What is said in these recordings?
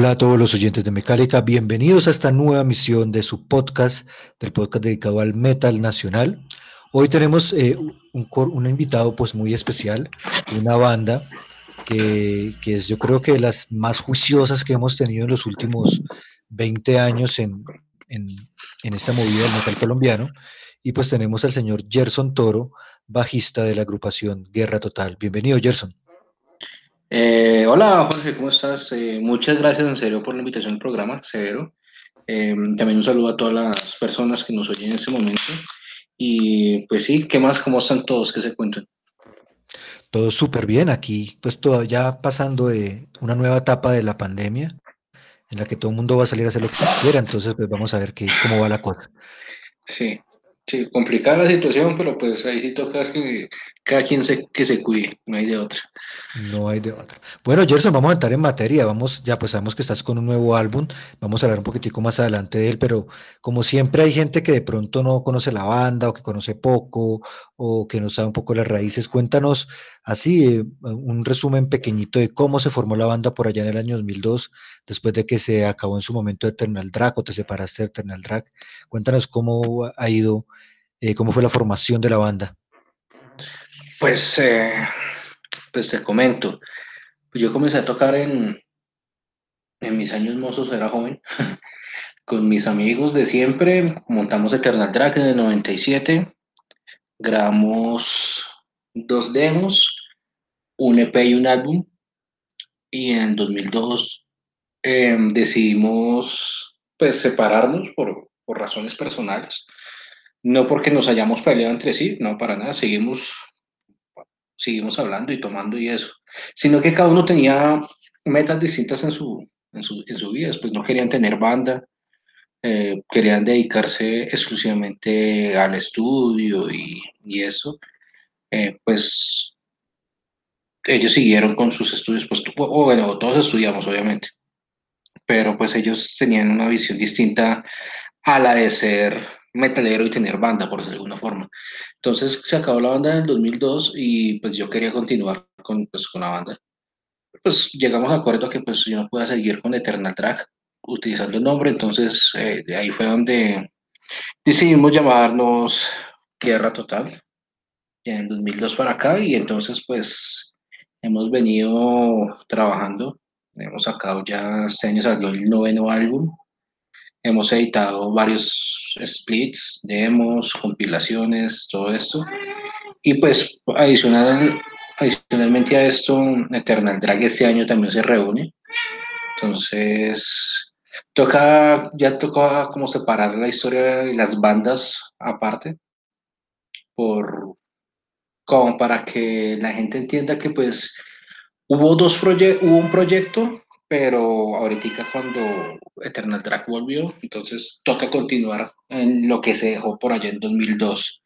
Hola a todos los oyentes de Mecánica, bienvenidos a esta nueva misión de su podcast, del podcast dedicado al metal nacional. Hoy tenemos eh, un, un invitado pues muy especial, una banda que, que es yo creo que de las más juiciosas que hemos tenido en los últimos 20 años en, en, en esta movida del metal colombiano. Y pues tenemos al señor Gerson Toro, bajista de la agrupación Guerra Total. Bienvenido Gerson. Eh, hola Jorge, ¿cómo estás? Eh, muchas gracias en serio por la invitación al programa, Severo. Eh, también un saludo a todas las personas que nos oyen en este momento. Y pues sí, ¿qué más? ¿Cómo están todos? ¿Qué se cuentan? Todo súper bien aquí, pues todavía pasando de una nueva etapa de la pandemia en la que todo el mundo va a salir a hacer lo que quiera, entonces pues vamos a ver qué, cómo va la cosa. Sí, sí, complicada la situación, pero pues ahí sí toca que cada quien se, que se cuide, no hay de otra. No hay de otra. Bueno, Gerson, vamos a entrar en materia, vamos, ya pues sabemos que estás con un nuevo álbum, vamos a hablar un poquitico más adelante de él, pero como siempre hay gente que de pronto no conoce la banda o que conoce poco o que no sabe un poco las raíces, cuéntanos así eh, un resumen pequeñito de cómo se formó la banda por allá en el año 2002, después de que se acabó en su momento Eternal Drag o te separaste de Eternal Drag. Cuéntanos cómo ha ido, eh, cómo fue la formación de la banda. Pues, eh, pues te comento, pues yo comencé a tocar en, en mis años mozos, era joven, con mis amigos de siempre, montamos Eternal Drag en el 97, grabamos dos demos, un EP y un álbum, y en 2002 eh, decidimos pues separarnos por, por razones personales, no porque nos hayamos peleado entre sí, no para nada, seguimos seguimos hablando y tomando y eso, sino que cada uno tenía metas distintas en su, en su, en su vida, pues no querían tener banda, eh, querían dedicarse exclusivamente al estudio y, y eso, eh, pues ellos siguieron con sus estudios, pues bueno, todos estudiamos obviamente, pero pues ellos tenían una visión distinta a la de ser metalero y tener banda, por decirlo de alguna forma. Entonces se acabó la banda en el 2002 y pues yo quería continuar con, pues, con la banda. Pues llegamos a acuerdo que pues yo no pueda seguir con Eternal Track utilizando el nombre, entonces eh, de ahí fue donde decidimos llamarnos Guerra Total, en 2002 para acá y entonces pues hemos venido trabajando, hemos sacado ya, este año salió el noveno álbum, hemos editado varios splits, demos, compilaciones, todo esto. Y pues adicional, adicionalmente a esto, Eternal Drag este año también se reúne. Entonces, toca, ya toca como separar la historia y las bandas aparte, por, como para que la gente entienda que pues hubo dos proyectos, hubo un proyecto pero ahorita cuando Eternal Drag volvió, entonces toca continuar en lo que se dejó por allá en 2002.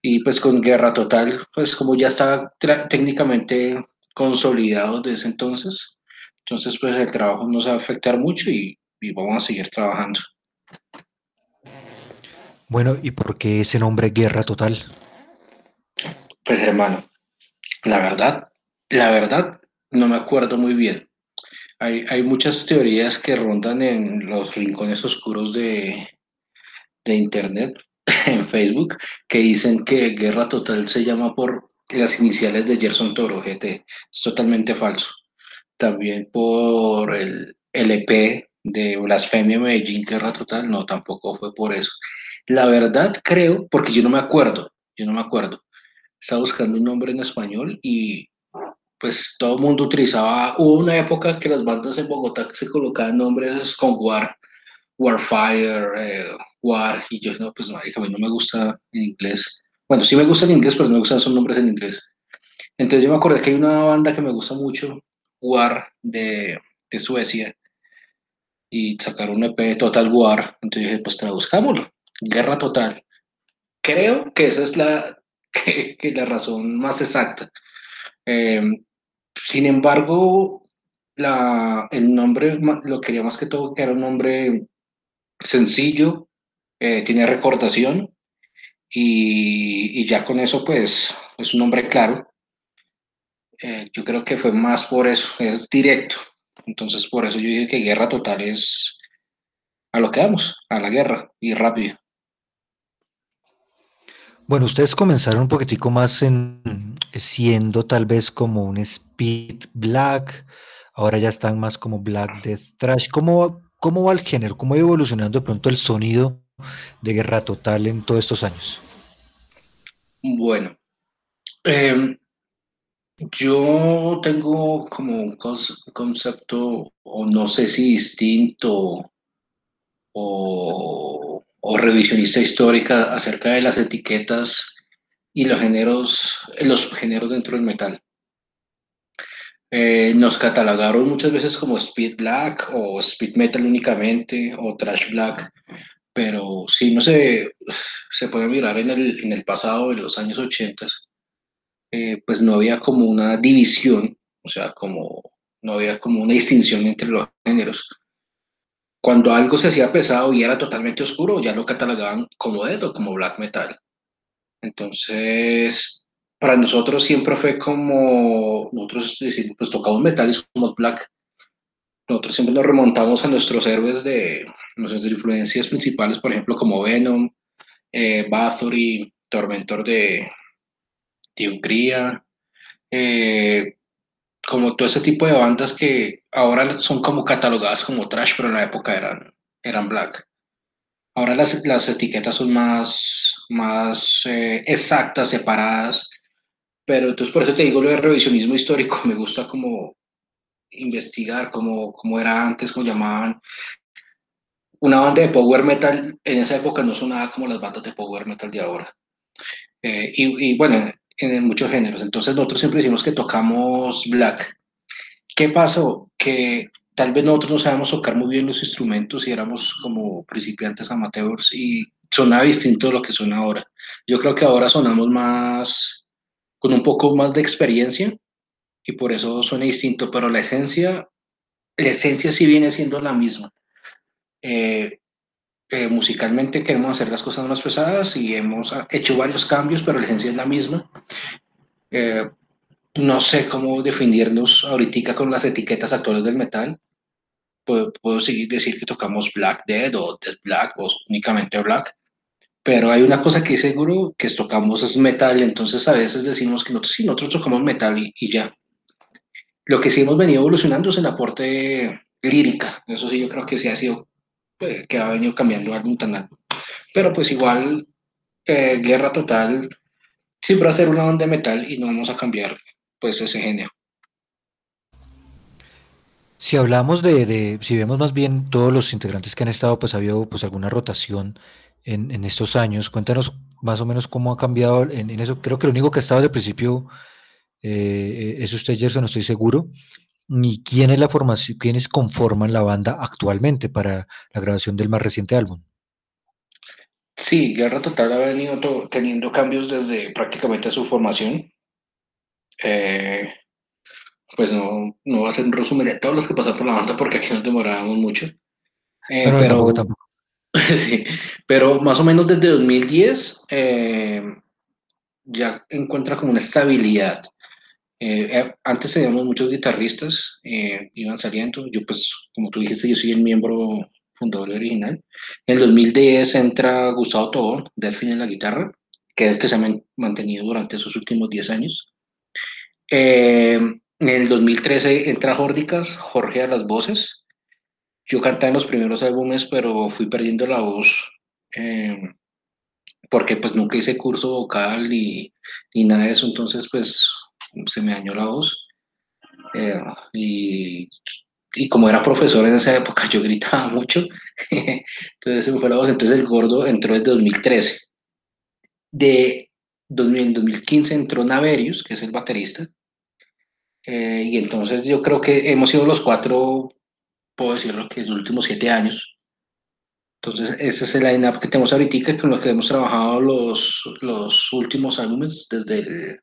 Y pues con Guerra Total, pues como ya estaba técnicamente consolidado desde entonces, entonces pues el trabajo no se va a afectar mucho y, y vamos a seguir trabajando. Bueno, ¿y por qué ese nombre Guerra Total? Pues hermano, la verdad, la verdad, no me acuerdo muy bien. Hay, hay, muchas teorías que rondan en los rincones oscuros de, de Internet, en Facebook, que dicen que Guerra Total se llama por las iniciales de Gerson Toro, GT. Es totalmente falso. También por el LP de Blasfemia Medellín, Guerra Total, no, tampoco fue por eso. La verdad creo, porque yo no me acuerdo, yo no me acuerdo. Estaba buscando un nombre en español y pues todo el mundo utilizaba, hubo una época que las bandas en Bogotá se colocaban nombres con War, Warfire, eh, War, y yo, no, pues no, a mí no me gusta en inglés. Bueno, sí me gusta en inglés, pero no me gustan esos nombres en inglés. Entonces yo me acordé que hay una banda que me gusta mucho, War, de, de Suecia, y sacaron un EP Total War. Entonces dije, pues traduzcámoslo, Guerra Total. Creo que esa es la, que, la razón más exacta. Eh, sin embargo, la, el nombre lo quería más que todo que era un nombre sencillo, eh, tiene recordación y, y, ya con eso pues es un nombre claro. Eh, yo creo que fue más por eso, es directo. Entonces por eso yo dije que guerra total es a lo que vamos, a la guerra y rápido. Bueno, ustedes comenzaron un poquitico más en siendo tal vez como un speed black, ahora ya están más como black death trash. ¿Cómo, cómo va el género? ¿Cómo va evolucionando de pronto el sonido de Guerra Total en todos estos años? Bueno, em, yo tengo como un concepto, o no sé si distinto o o revisionista histórica acerca de las etiquetas y los géneros, los géneros dentro del metal. Eh, nos catalogaron muchas veces como speed black o speed metal únicamente o trash black, pero si no se, se puede mirar en el, en el pasado, en los años 80, eh, pues no había como una división, o sea, como no había como una distinción entre los géneros cuando algo se hacía pesado y era totalmente oscuro, ya lo catalogaban como death o como black metal. Entonces, para nosotros siempre fue como, nosotros decimos, pues tocamos metal y somos black. Nosotros siempre nos remontamos a nuestros héroes de nuestras influencias principales, por ejemplo, como Venom, eh, Bathory, Tormentor de, Hungría, eh, como todo ese tipo de bandas que ahora son como catalogadas como trash, pero en la época eran, eran black. Ahora las, las etiquetas son más, más eh, exactas, separadas, pero entonces por eso te digo lo de revisionismo histórico, me gusta como investigar cómo, cómo era antes, cómo llamaban. Una banda de power metal en esa época no sonaba como las bandas de power metal de ahora. Eh, y, y, bueno, en muchos géneros. Entonces nosotros siempre decimos que tocamos black. ¿Qué pasó? Que tal vez nosotros no sabemos tocar muy bien los instrumentos y éramos como principiantes amateurs y sonaba distinto de lo que suena ahora. Yo creo que ahora sonamos más, con un poco más de experiencia y por eso suena distinto, pero la esencia, la esencia sí viene siendo la misma. Eh, eh, musicalmente queremos hacer las cosas más pesadas y hemos hecho varios cambios, pero la esencia es la misma. Eh, no sé cómo definirnos ahorita con las etiquetas actuales del metal. Puedo, puedo seguir decir que tocamos Black Dead o Dead Black o únicamente Black, pero hay una cosa que es seguro, que tocamos es metal, entonces a veces decimos que nosotros, sí, nosotros tocamos metal y, y ya. Lo que sí hemos venido evolucionando es el aporte lírica, eso sí yo creo que sí ha sido pues, que ha venido cambiando algún tan Pero pues igual, eh, Guerra Total siempre va a ser una banda de metal y no vamos a cambiar pues ese género. Si hablamos de, de, si vemos más bien todos los integrantes que han estado, pues ha habido pues alguna rotación en, en estos años. Cuéntanos más o menos cómo ha cambiado en, en eso. Creo que lo único que ha estado desde el principio eh, es usted, Gerson, no estoy seguro ni quién es la formación, quiénes conforman la banda actualmente para la grabación del más reciente álbum. Sí, Guerra Total ha venido teniendo cambios desde prácticamente su formación. Eh, pues no, no va a ser un resumen de todos los que pasan por la banda porque aquí nos demorábamos mucho. Eh, pero, sí, pero más o menos desde 2010 eh, ya encuentra como una estabilidad eh, eh, antes teníamos muchos guitarristas, eh, iban saliendo. Yo, pues, como tú dijiste, yo soy el miembro fundador original. En el 2010 entra Gustavo Tobón, Delfín en la guitarra, que es el que se ha mantenido durante esos últimos 10 años. en el 2013 entra Jórdicas, Jorge a las voces. Yo cantaba en los primeros álbumes, pero fui perdiendo la voz porque pues nunca hice curso vocal ni, ni nada de eso, entonces pues se me dañó la voz. Eh, y y como era profesor en esa época, yo gritaba mucho. entonces se me fue la voz. Entonces el gordo entró desde 2013. De 2000, 2015 entró Naverius, que es el baterista. Eh, y entonces yo creo que hemos sido los cuatro, puedo decirlo, que en los últimos siete años. Entonces ese es el line-up que tenemos ahorita, con lo que hemos trabajado los, los últimos álbumes desde el,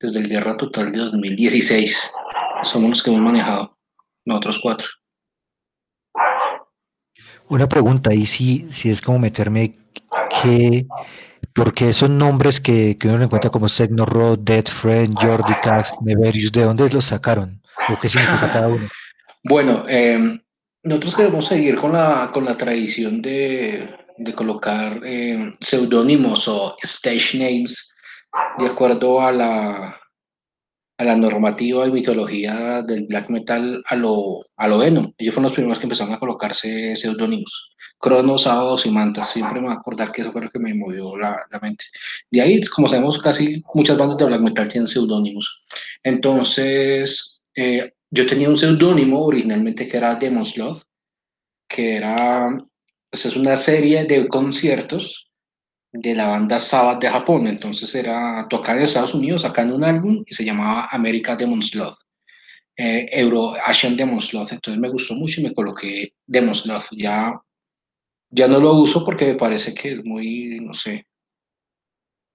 desde el Guerra Total de 2016. Somos los que hemos manejado, nosotros cuatro. Una pregunta, y si, si es como meterme, ¿qué, porque esos nombres que, que uno encuentra como Segno Rod, Dead Friend, Jordi Cax, Neverius, ¿de dónde los sacaron? ¿O qué significa cada uno? Bueno, eh, nosotros queremos seguir con la, con la tradición de, de colocar eh, seudónimos o stage names de acuerdo a la, a la normativa y mitología del black metal a lo, a lo Venom. Ellos fueron los primeros que empezaron a colocarse seudónimos. Cronos, Sábados y Mantas. Siempre me voy a acordar que eso fue lo que me movió la, la, mente. De ahí, como sabemos, casi muchas bandas de black metal tienen seudónimos. Entonces, eh, yo tenía un seudónimo originalmente que era Demon Sloth, que era, pues es una serie de conciertos de la banda Sabbath de Japón. Entonces era tocar en Estados Unidos, sacando un álbum y se llamaba America Demon Sloth. Eh, Euro Asian Demon Sloth. Entonces me gustó mucho y me coloqué Demon Sloth. Ya ya no lo uso porque me parece que es muy, no sé,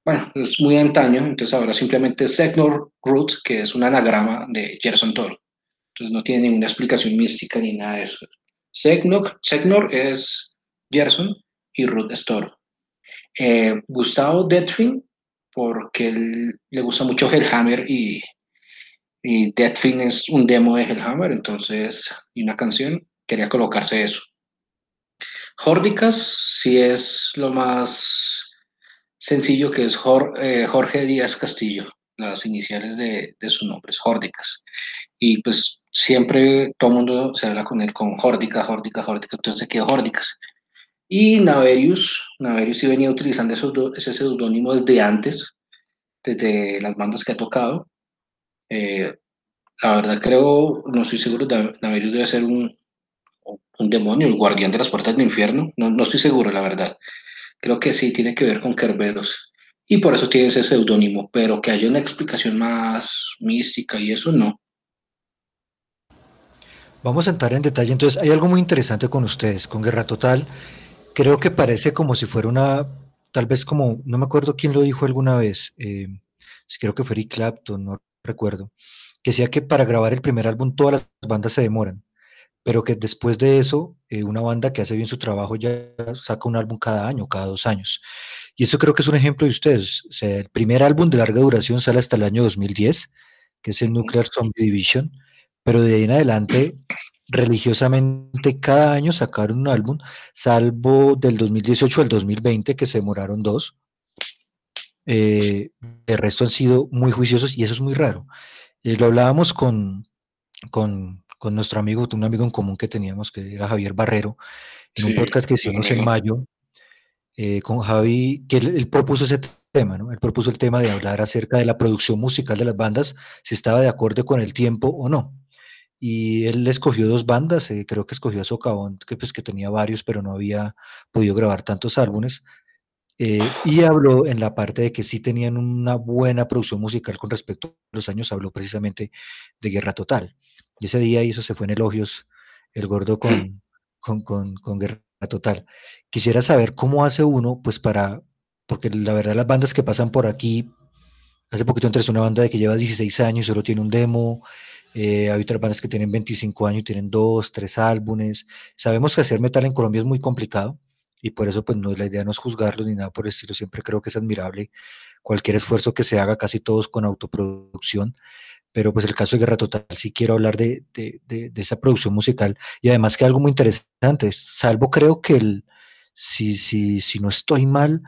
bueno, es muy antaño, entonces ahora simplemente Segnor Root, que es un anagrama de Gerson Toro. No tiene ninguna explicación mística ni nada de eso. Segnor, Segnor es Gerson y Root es Toro. Eh, Gustavo Deadfin, porque él, le gusta mucho Hellhammer y, y es un demo de Hellhammer, entonces, y una canción, quería colocarse eso. Jórdicas sí es lo más sencillo que es eh, Jorge Díaz Castillo, las iniciales de, su nombre es Jórdicas. Y pues siempre todo mundo se habla con él con Jórdica, Jórdica, Jórdica, entonces quedó Jórdicas. Y Naverius, Naverius sí venía utilizando ese seudónimo desde antes, desde las bandas que ha tocado. Eh, la verdad creo, no estoy seguro, Naverius debe ser un, un demonio, el guardián de las puertas del infierno. No, no estoy seguro, la verdad. Creo que sí tiene que ver con Kerberos. Y por eso tiene ese seudónimo, pero que haya una explicación más mística y eso no. Vamos a entrar en detalle. Entonces, hay algo muy interesante con ustedes, con Guerra Total. Creo que parece como si fuera una, tal vez como, no me acuerdo quién lo dijo alguna vez, eh, creo que fue Eric Clapton, no recuerdo, que decía que para grabar el primer álbum todas las bandas se demoran pero que después de eso, eh, una banda que hace bien su trabajo ya saca un álbum cada año, cada dos años. Y eso creo que es un ejemplo de ustedes. O sea, el primer álbum de larga duración sale hasta el año 2010, que es el Nuclear Zombie Division, pero de ahí en adelante, religiosamente, cada año sacaron un álbum, salvo del 2018 al 2020, que se demoraron dos. Eh, el resto han sido muy juiciosos y eso es muy raro. Eh, lo hablábamos con, con, con nuestro amigo, un amigo en común que teníamos, que era Javier Barrero, en un podcast que hicimos en mayo eh, con Javi, que él, propuso ese tema, ¿no? Él propuso el tema de hablar acerca de la producción musical de las bandas, si estaba de acuerdo con el tiempo o no. Y él escogió dos bandas, eh, creo que escogió a Socavón, que, pues, que tenía varios, pero no había podido grabar tantos álbumes. Eh, y habló en la parte de que sí tenían una buena producción musical con respecto a los años, habló precisamente de Guerra Total. Y ese día, y eso se fue en elogios, el gordo con, con, con, con Guerra Total. Quisiera saber cómo hace uno, pues para, porque la verdad las bandas que pasan por aquí, hace poquito entré una banda de que lleva 16 años solo tiene un demo, eh, hay otras bandas que tienen 25 años y tienen dos, tres álbumes. Sabemos que hacer metal en Colombia es muy complicado y por eso pues no, la idea no es juzgarlos ni nada por el estilo, siempre creo que es admirable cualquier esfuerzo que se haga, casi todos con autoproducción, pero pues el caso de Guerra Total sí quiero hablar de, de, de, esa producción musical. Y además que algo muy interesante, salvo creo que el, si, si, si no estoy mal,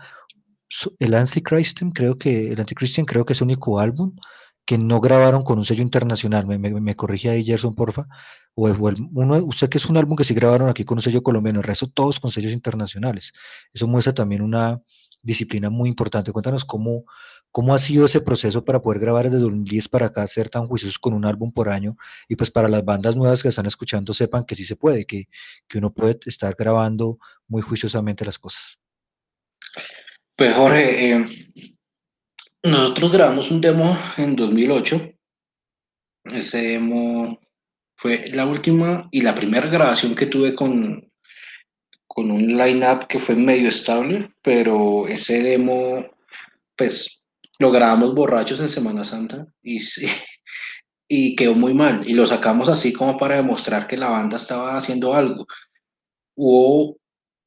el Antichristian creo que el Antichristian creo que es el único álbum que no grabaron con un sello internacional. Me, me, me corrige ahí, Gerson, porfa. O, uno, usted que es un álbum que sí grabaron aquí con un sello colombiano, el resto todos con sellos internacionales. Eso muestra también una, disciplina muy importante. Cuéntanos cómo, cómo ha sido ese proceso para poder grabar desde 2010 para acá, ser tan juiciosos con un álbum por año y pues para las bandas nuevas que están escuchando sepan que sí se puede, que, que uno puede estar grabando muy juiciosamente las cosas. Pues Jorge, eh, nosotros grabamos un demo en 2008. Ese demo fue la última y la primera grabación que tuve con, con un line-up que fue medio estable, pero ese demo, pues lo grabamos borrachos en Semana Santa y, y quedó muy mal. Y lo sacamos así como para demostrar que la banda estaba haciendo algo. Hubo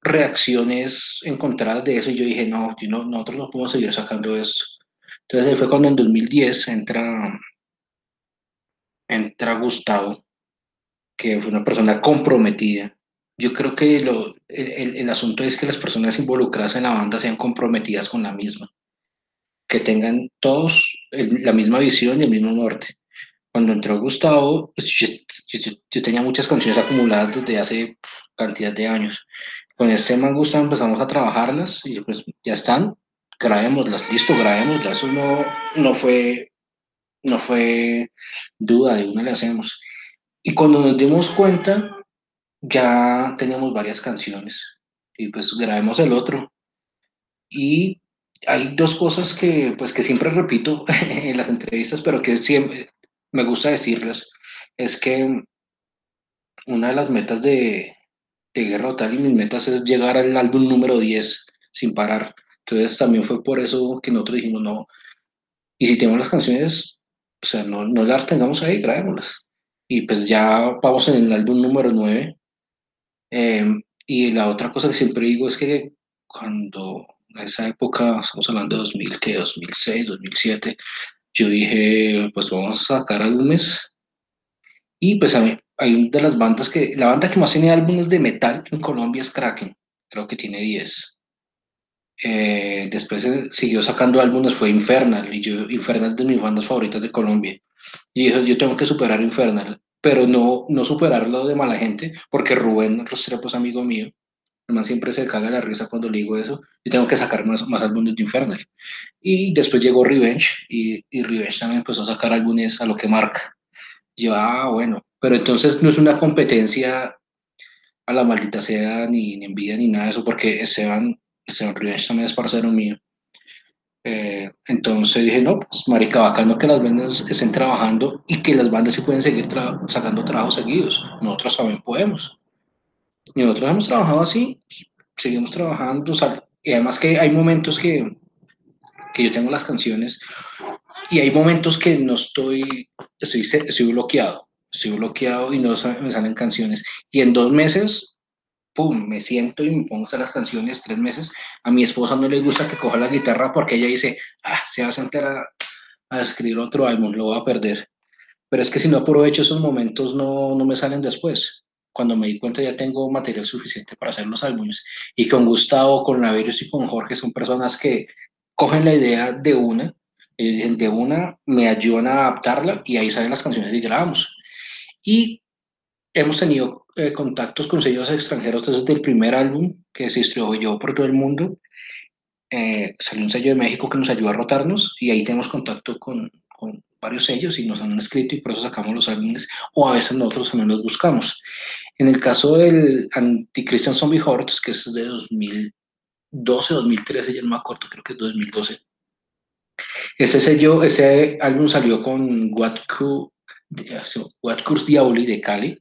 reacciones encontradas de eso y yo dije, no, no nosotros no podemos seguir sacando eso. Entonces ahí fue cuando en 2010 entra, entra Gustavo, que fue una persona comprometida yo creo que lo, el, el, asunto es que las personas involucradas en la banda sean comprometidas con la misma, que tengan todos la misma visión y el mismo norte. Cuando entró Gustavo, pues yo, yo, tenía muchas canciones acumuladas desde hace cantidad de años. Con este man Gustavo empezamos a trabajarlas y pues ya están, grabémoslas, listo, grabémoslas. Eso no, no, fue, no fue duda, de una le hacemos. Y cuando nos dimos cuenta, ya teníamos varias canciones y pues grabemos el otro. Y hay dos cosas que pues que siempre repito en las entrevistas, pero que siempre me gusta decirlas, es que una de las metas de, de Guerra Total y mis metas es llegar al álbum número 10 sin parar. Entonces también fue por eso que nosotros dijimos, no, y si tenemos las canciones, o sea, no, no las tengamos ahí, grabémoslas. Y pues ya vamos en el álbum número 9 Em, y la otra cosa que siempre digo es que cuando en esa época, estamos hablando de 2000, que 2006, 2007, yo dije, pues vamos a sacar álbumes. Y pues a mí, hay de las bandas que, la banda que más tiene álbumes de metal en Colombia es Kraken, creo que tiene 10. Eh, después siguió sacando álbumes, fue Infernal, y yo, Infernal es de mis bandas favoritas de Colombia. Y dije, yo tengo que superar Infernal pero no, no superarlo de mala gente, porque Rubén Rostrepo es amigo mío, además siempre se caga la risa cuando le digo eso, y tengo que sacar más, más álbumes de Infernal. Y después llegó Revenge, y, y Revenge también empezó a sacar álbumes a lo que marca. Yo, ah, bueno, pero entonces no es una competencia a la maldita sea, ni, ni envidia, ni nada de eso, porque Esteban, También es parcero mío. Eh, entonces dije, no, pues marica, bacano que las bandas estén trabajando y que las bandas sí pueden seguir sacando trabajos seguidos. Nosotros también podemos. Y nosotros hemos trabajado así, seguimos trabajando. y además que hay momentos que, que yo tengo las canciones y hay momentos que no estoy, estoy, estoy bloqueado. Estoy bloqueado y no me salen canciones. Y en dos meses pum, me siento y me pongo a hacer las canciones tres meses. A mi esposa no le gusta que coja la guitarra porque ella dice, ah, se va a sentar a, a escribir otro álbum, lo voy a perder. Pero es que si no aprovecho esos momentos, no, no me salen después. Cuando me di cuenta ya tengo material suficiente para hacer los álbumes. Y con Gustavo, con Laverios y con Jorge son personas que cogen la idea de una, de una, me ayudan a adaptarla y ahí salen las canciones y grabamos. Y hemos tenido eh, contactos con sellos extranjeros desde el primer álbum que se distribuyó por todo el mundo. Eh, salió un sello de México que nos ayudó a rotarnos y ahí tenemos contacto con, con, varios sellos y nos han escrito y por eso sacamos los álbumes o a veces nosotros también los buscamos. En el caso del Antichristian Zombie Hordes, que es de 2012, 2013, ya no me acuerdo, creo que es 2012. Ese sello, ese álbum salió con What, Curse Diaboli de Cali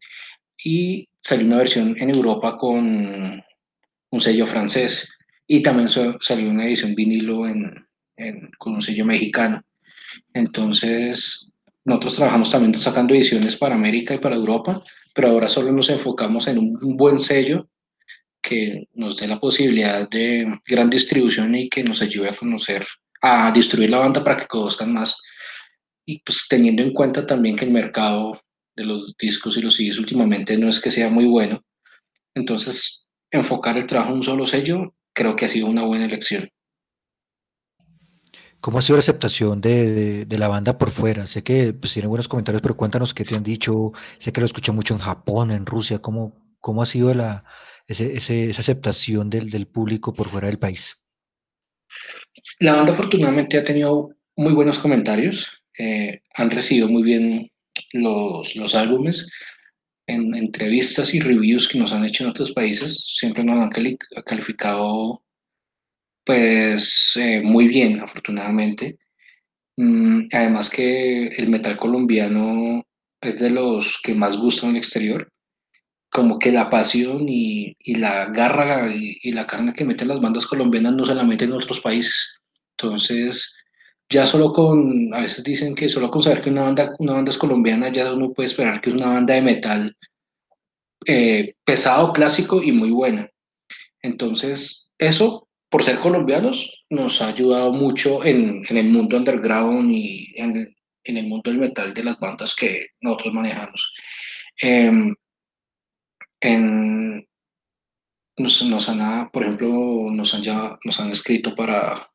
y salió una versión en Europa con un sello francés y también salió una edición vinilo en, con un sello mexicano. Entonces, nosotros trabajamos también sacando ediciones para América y para Europa, pero ahora solo nos enfocamos en un, buen sello que nos dé la posibilidad de gran distribución y que nos ayude a conocer, a distribuir la banda para que conozcan más. Y pues teniendo en cuenta también que el mercado de los discos y los CDs últimamente no es que sea muy bueno. Entonces, enfocar el trabajo en un solo sello creo que ha sido una buena elección. ¿Cómo ha sido la aceptación de, de, la banda por fuera? Sé que pues, tienen buenos comentarios, pero cuéntanos qué te han dicho. Sé que lo escuchan mucho en Japón, en Rusia. ¿Cómo, cómo ha sido la, ese, esa aceptación del, del público por fuera del país? La banda afortunadamente ha tenido muy buenos comentarios, eh, han recibido muy bien los, los álbumes. En entrevistas y reviews que nos han hecho en otros países, siempre nos han calificado pues eh, muy bien, afortunadamente. Mm, además que el metal colombiano es de los que más gustan en el exterior. Como que la pasión y, y la garra y, y, la carne que meten las bandas colombianas no se la meten en otros países. Entonces, ya solo con, a veces dicen que solo con saber que una banda, una banda es colombiana, ya uno puede esperar que es una banda de metal eh, pesado, clásico y muy buena. Entonces, eso por ser colombianos, nos ha ayudado mucho en, en el mundo underground y en, en, el mundo del metal de las bandas que nosotros manejamos. Eh, en, nos, nos, han, por ejemplo, nos han, ya, nos han escrito para,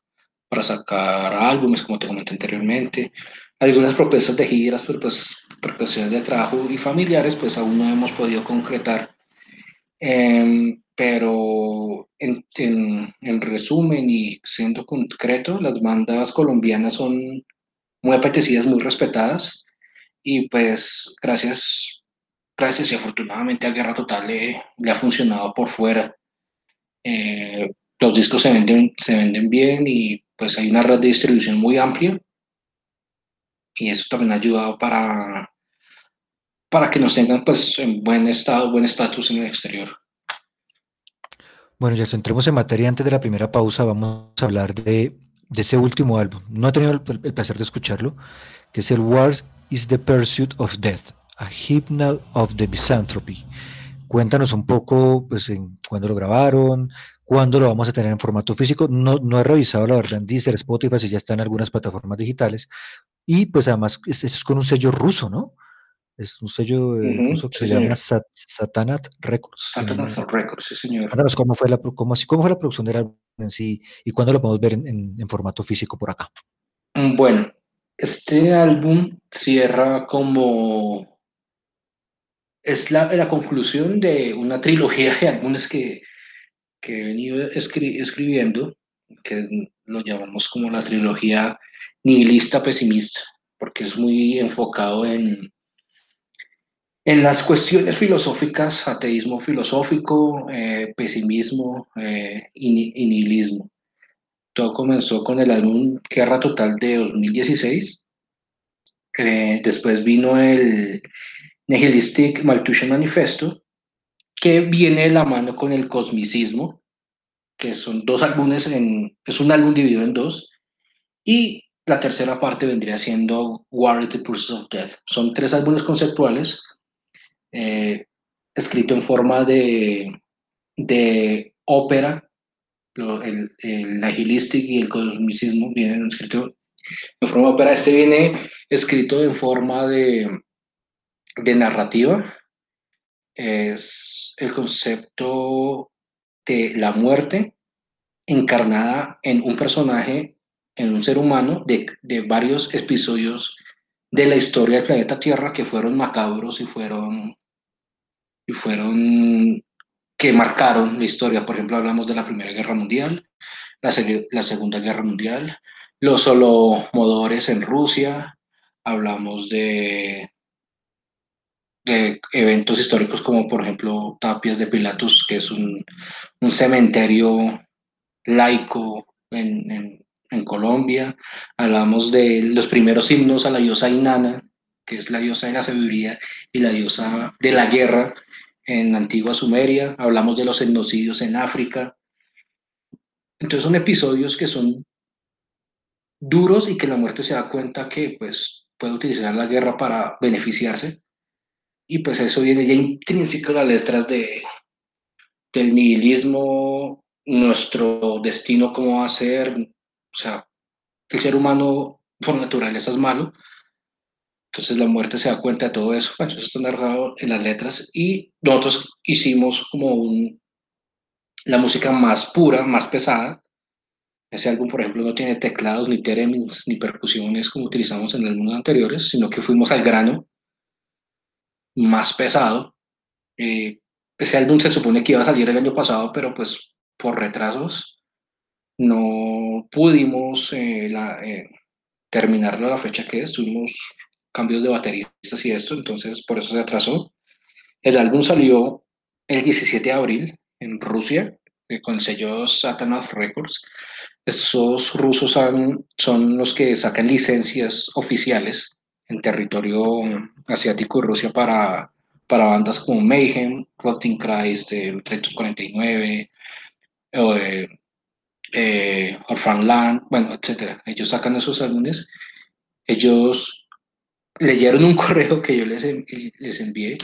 para sacar álbumes, como te comenté anteriormente. Algunas propuestas de giras, pero pues por cuestiones de trabajo y familiares, pues aún no hemos podido concretar. Eh, pero en, en, en, resumen y siendo concreto, las bandas colombianas son muy apetecidas, muy respetadas y pues gracias, gracias y afortunadamente a Guerra Total le, le ha funcionado por fuera. Eh, los discos se venden, se venden bien y pues hay una red de distribución muy amplia y eso también ha ayudado para, para que nos tengan pues en buen estado, buen estatus en el exterior. Bueno, ya entremos en materia. Antes de la primera pausa, vamos a hablar de, de ese último álbum. No he tenido el, el, placer de escucharlo, que es el Wars is the Pursuit of Death, a Hypnal of the Misanthropy. Cuéntanos un poco, pues, en cuándo lo grabaron, cuándo lo vamos a tener en formato físico. No, no he revisado, la verdad, en Deezer, Spotify, si ya está en algunas plataformas digitales. Y, pues, además, esto es con un sello ruso, ¿no? es un sello uh -huh, ruso que sí, se llama Sat Satanat Records. Satanat no Records, sí, señor. Cuéntanos cómo fue la, cómo, cómo fue la producción del álbum en sí y cuándo lo podemos ver en, en, en, formato físico por acá. Bueno, este álbum cierra como. Es la, la conclusión de una trilogía de álbumes que, que he venido escri escribiendo, que lo llamamos como la trilogía nihilista pesimista, porque es muy enfocado en, en las cuestiones filosóficas, ateísmo filosófico, eh, pesimismo eh, y, y, nihilismo. Todo comenzó con el álbum Guerra Total de 2016. Eh, después vino el Nihilistic Malthusian Manifesto, que viene de la mano con el cosmicismo, que son dos álbumes, en, es un álbum dividido en dos. Y la tercera parte vendría siendo War the Pursuit of Death. Son tres álbumes conceptuales eh, escrito en forma de, de ópera, el, el agilistic y el cosmicismo vienen escrito en forma de ópera. Este viene escrito en forma de, de narrativa. Es el concepto de la muerte encarnada en un personaje, en un ser humano, de, de varios episodios de la historia del planeta Tierra que fueron macabros y fueron y fueron que marcaron la historia. Por ejemplo, hablamos de la Primera Guerra Mundial, la, la Segunda Guerra Mundial, los holomodores en Rusia, hablamos de, eventos históricos como por ejemplo Tapias de Pilatus, que es un, cementerio laico en, Colombia, hablamos de los primeros himnos a la diosa Inanna, que es la diosa de la sabiduría y la diosa de la guerra, en antigua Sumeria, hablamos de los etnocidios en África. Entonces son episodios que son duros y que la muerte se da cuenta que pues puede utilizar la guerra para beneficiarse. Y pues eso viene ya intrínseco a las letras de, del nihilismo, nuestro destino cómo va a ser, o sea, el ser humano por naturaleza es malo, entonces la muerte se da cuenta de todo eso, eso está narrado en las letras y nosotros hicimos como un, la música más pura, más pesada. Ese álbum, por ejemplo, no tiene teclados, ni theremin, ni percusiones como utilizamos en álbumes anteriores, sino que fuimos al grano más pesado. Eh, ese álbum se supone que iba a salir el año pasado, pero pues por retrasos no pudimos eh, la, eh, terminarlo a la fecha que es, tuvimos cambios de bateristas y esto, entonces por eso se atrasó. El álbum salió el 17 de abril en Rusia, eh, con el sello Satanov Records. Esos rusos son los que sacan licencias oficiales en territorio asiático y Rusia para, para bandas como Mayhem, Rotting Christ, eh, 349, eh, eh, Orphan Land, bueno, etcétera. Ellos sacan esos álbumes. Ellos leyeron un correo que yo les, les envié,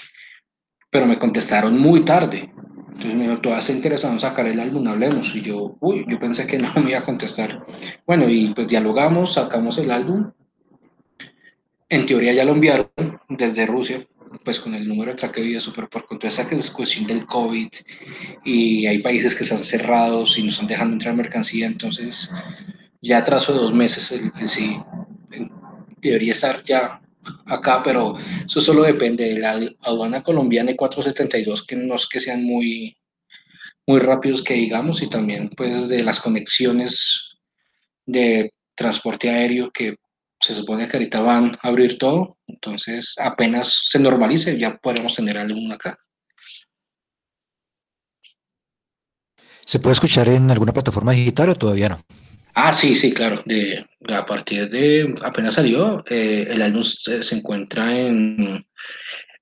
pero me contestaron muy tarde. Entonces me dijo, ¿tú has interesado en sacar el álbum? Hablemos. Y yo, uy, yo pensé que no me iba a contestar. Bueno, y pues dialogamos, sacamos el álbum. En teoría ya lo enviaron desde Rusia, pues con el número de traqueo y eso, pero por contra esa cuestión del COVID y hay países que están cerrados y no están dejando entrar mercancía, entonces ya atraso de dos meses el, sí debería estar ya acá, pero eso solo depende de la aduana colombiana y 472, que no es que sean muy, muy rápidos que digamos, y también pues de las conexiones de transporte aéreo que se supone que ahorita van a abrir todo, entonces apenas se normalice ya podremos tener algún acá. ¿Se puede escuchar en alguna plataforma digital o todavía no? Ah, sí, sí, claro. De, a partir de apenas salió, eh, el álbum se, encuentra en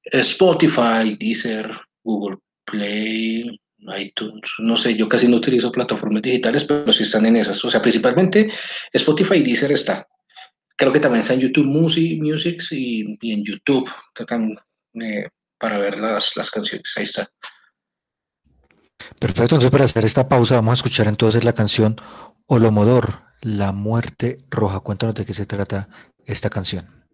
Spotify, Deezer, Google Play, iTunes. No sé, yo casi no utilizo plataformas digitales, pero sí están en esas. O sea, principalmente Spotify y Deezer está. Creo que también está en YouTube Music, Music y, en YouTube eh, para ver las, las canciones. Ahí está. Perfecto, entonces para hacer esta pausa vamos a escuchar entonces la canción Olomodor, La Muerte Roja. Cuéntanos de qué se trata esta canción.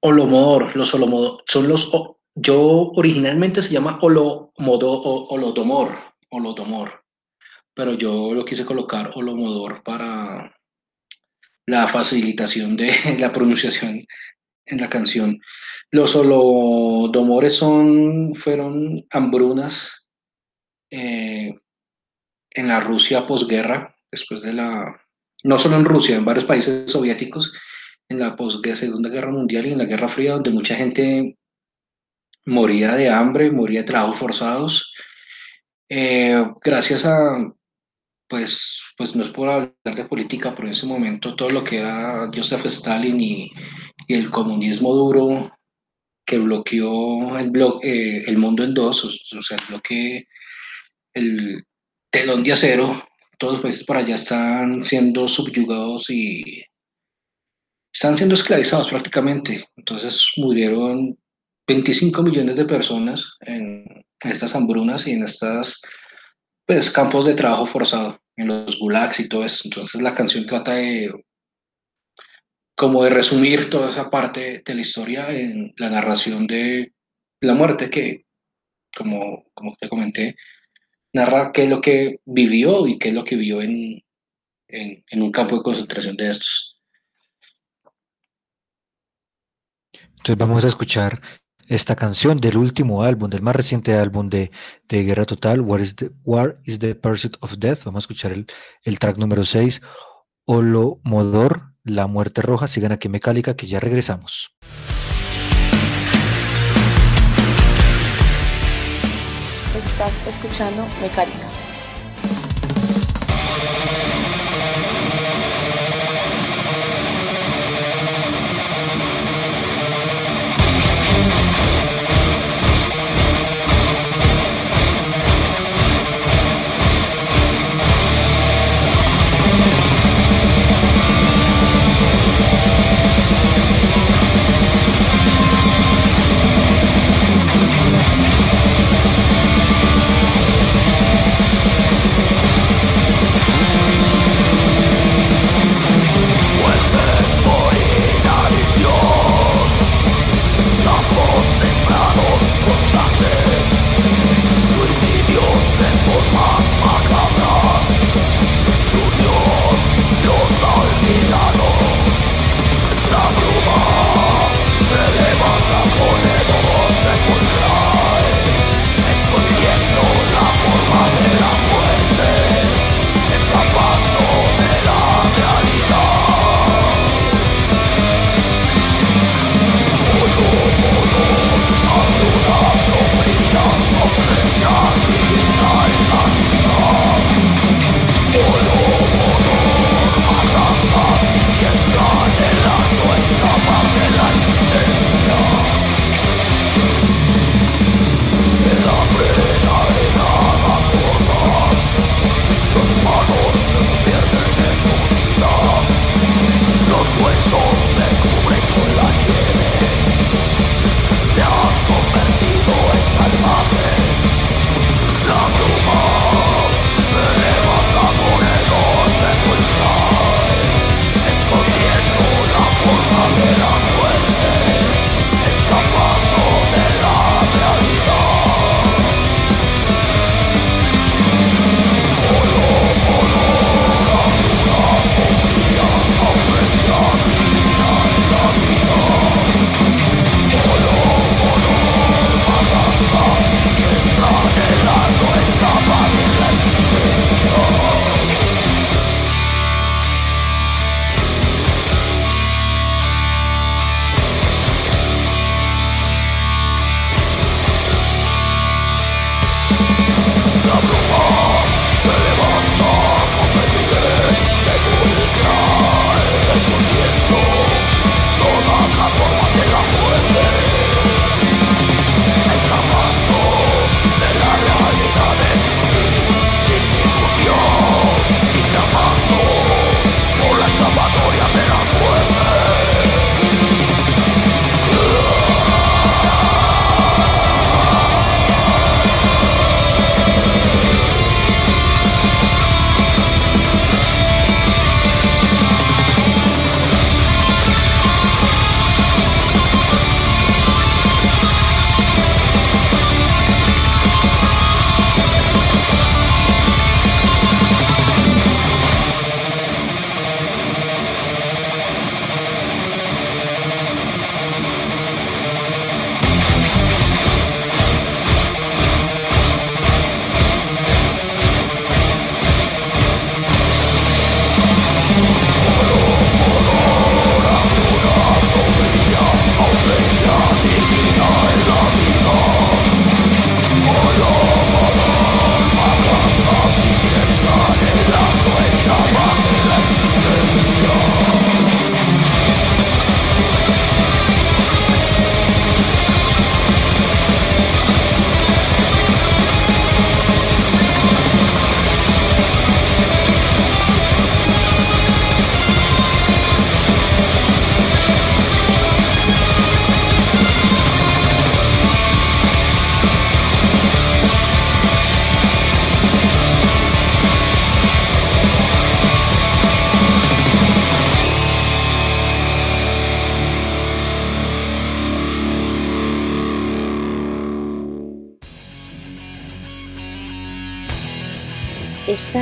Olomodor, los Olomodor, son los, yo originalmente se llama Olomodor, Olodomor, Olodomor, pero yo lo quise colocar Olomodor para la facilitación de la pronunciación en la canción. Los holodomores son, fueron hambrunas eh, en la Rusia posguerra, después de la, no solo en Rusia, en varios países soviéticos, en la posguerra, Segunda Guerra Mundial y en la Guerra Fría, donde mucha gente moría de hambre, moría de trabajos forzados. Eh, gracias a pues, pues no es por hablar de política, pero en ese momento todo lo que era Joseph Stalin y, el comunismo duro que bloqueó el, eh, el mundo en dos, o, sea, el bloque, el telón de acero, todos los países por allá están siendo subyugados y están siendo esclavizados prácticamente. Entonces murieron 25 millones de personas en estas hambrunas y en estos pues, campos de trabajo forzado en los gulags y todo eso. Entonces la canción trata de como de resumir toda esa parte de la historia en la narración de la muerte que, como, como te comenté, narra qué es lo que vivió y qué es lo que vio en, en, en un campo de concentración de estos. Entonces vamos a escuchar esta canción del último álbum, del más reciente álbum de, de Guerra Total, War is, the, War is the Pursuit of Death. Vamos a escuchar el, el track número 6, Modor, La Muerte Roja. Sigan aquí Mecálica, que ya regresamos. Estás escuchando Mecálica.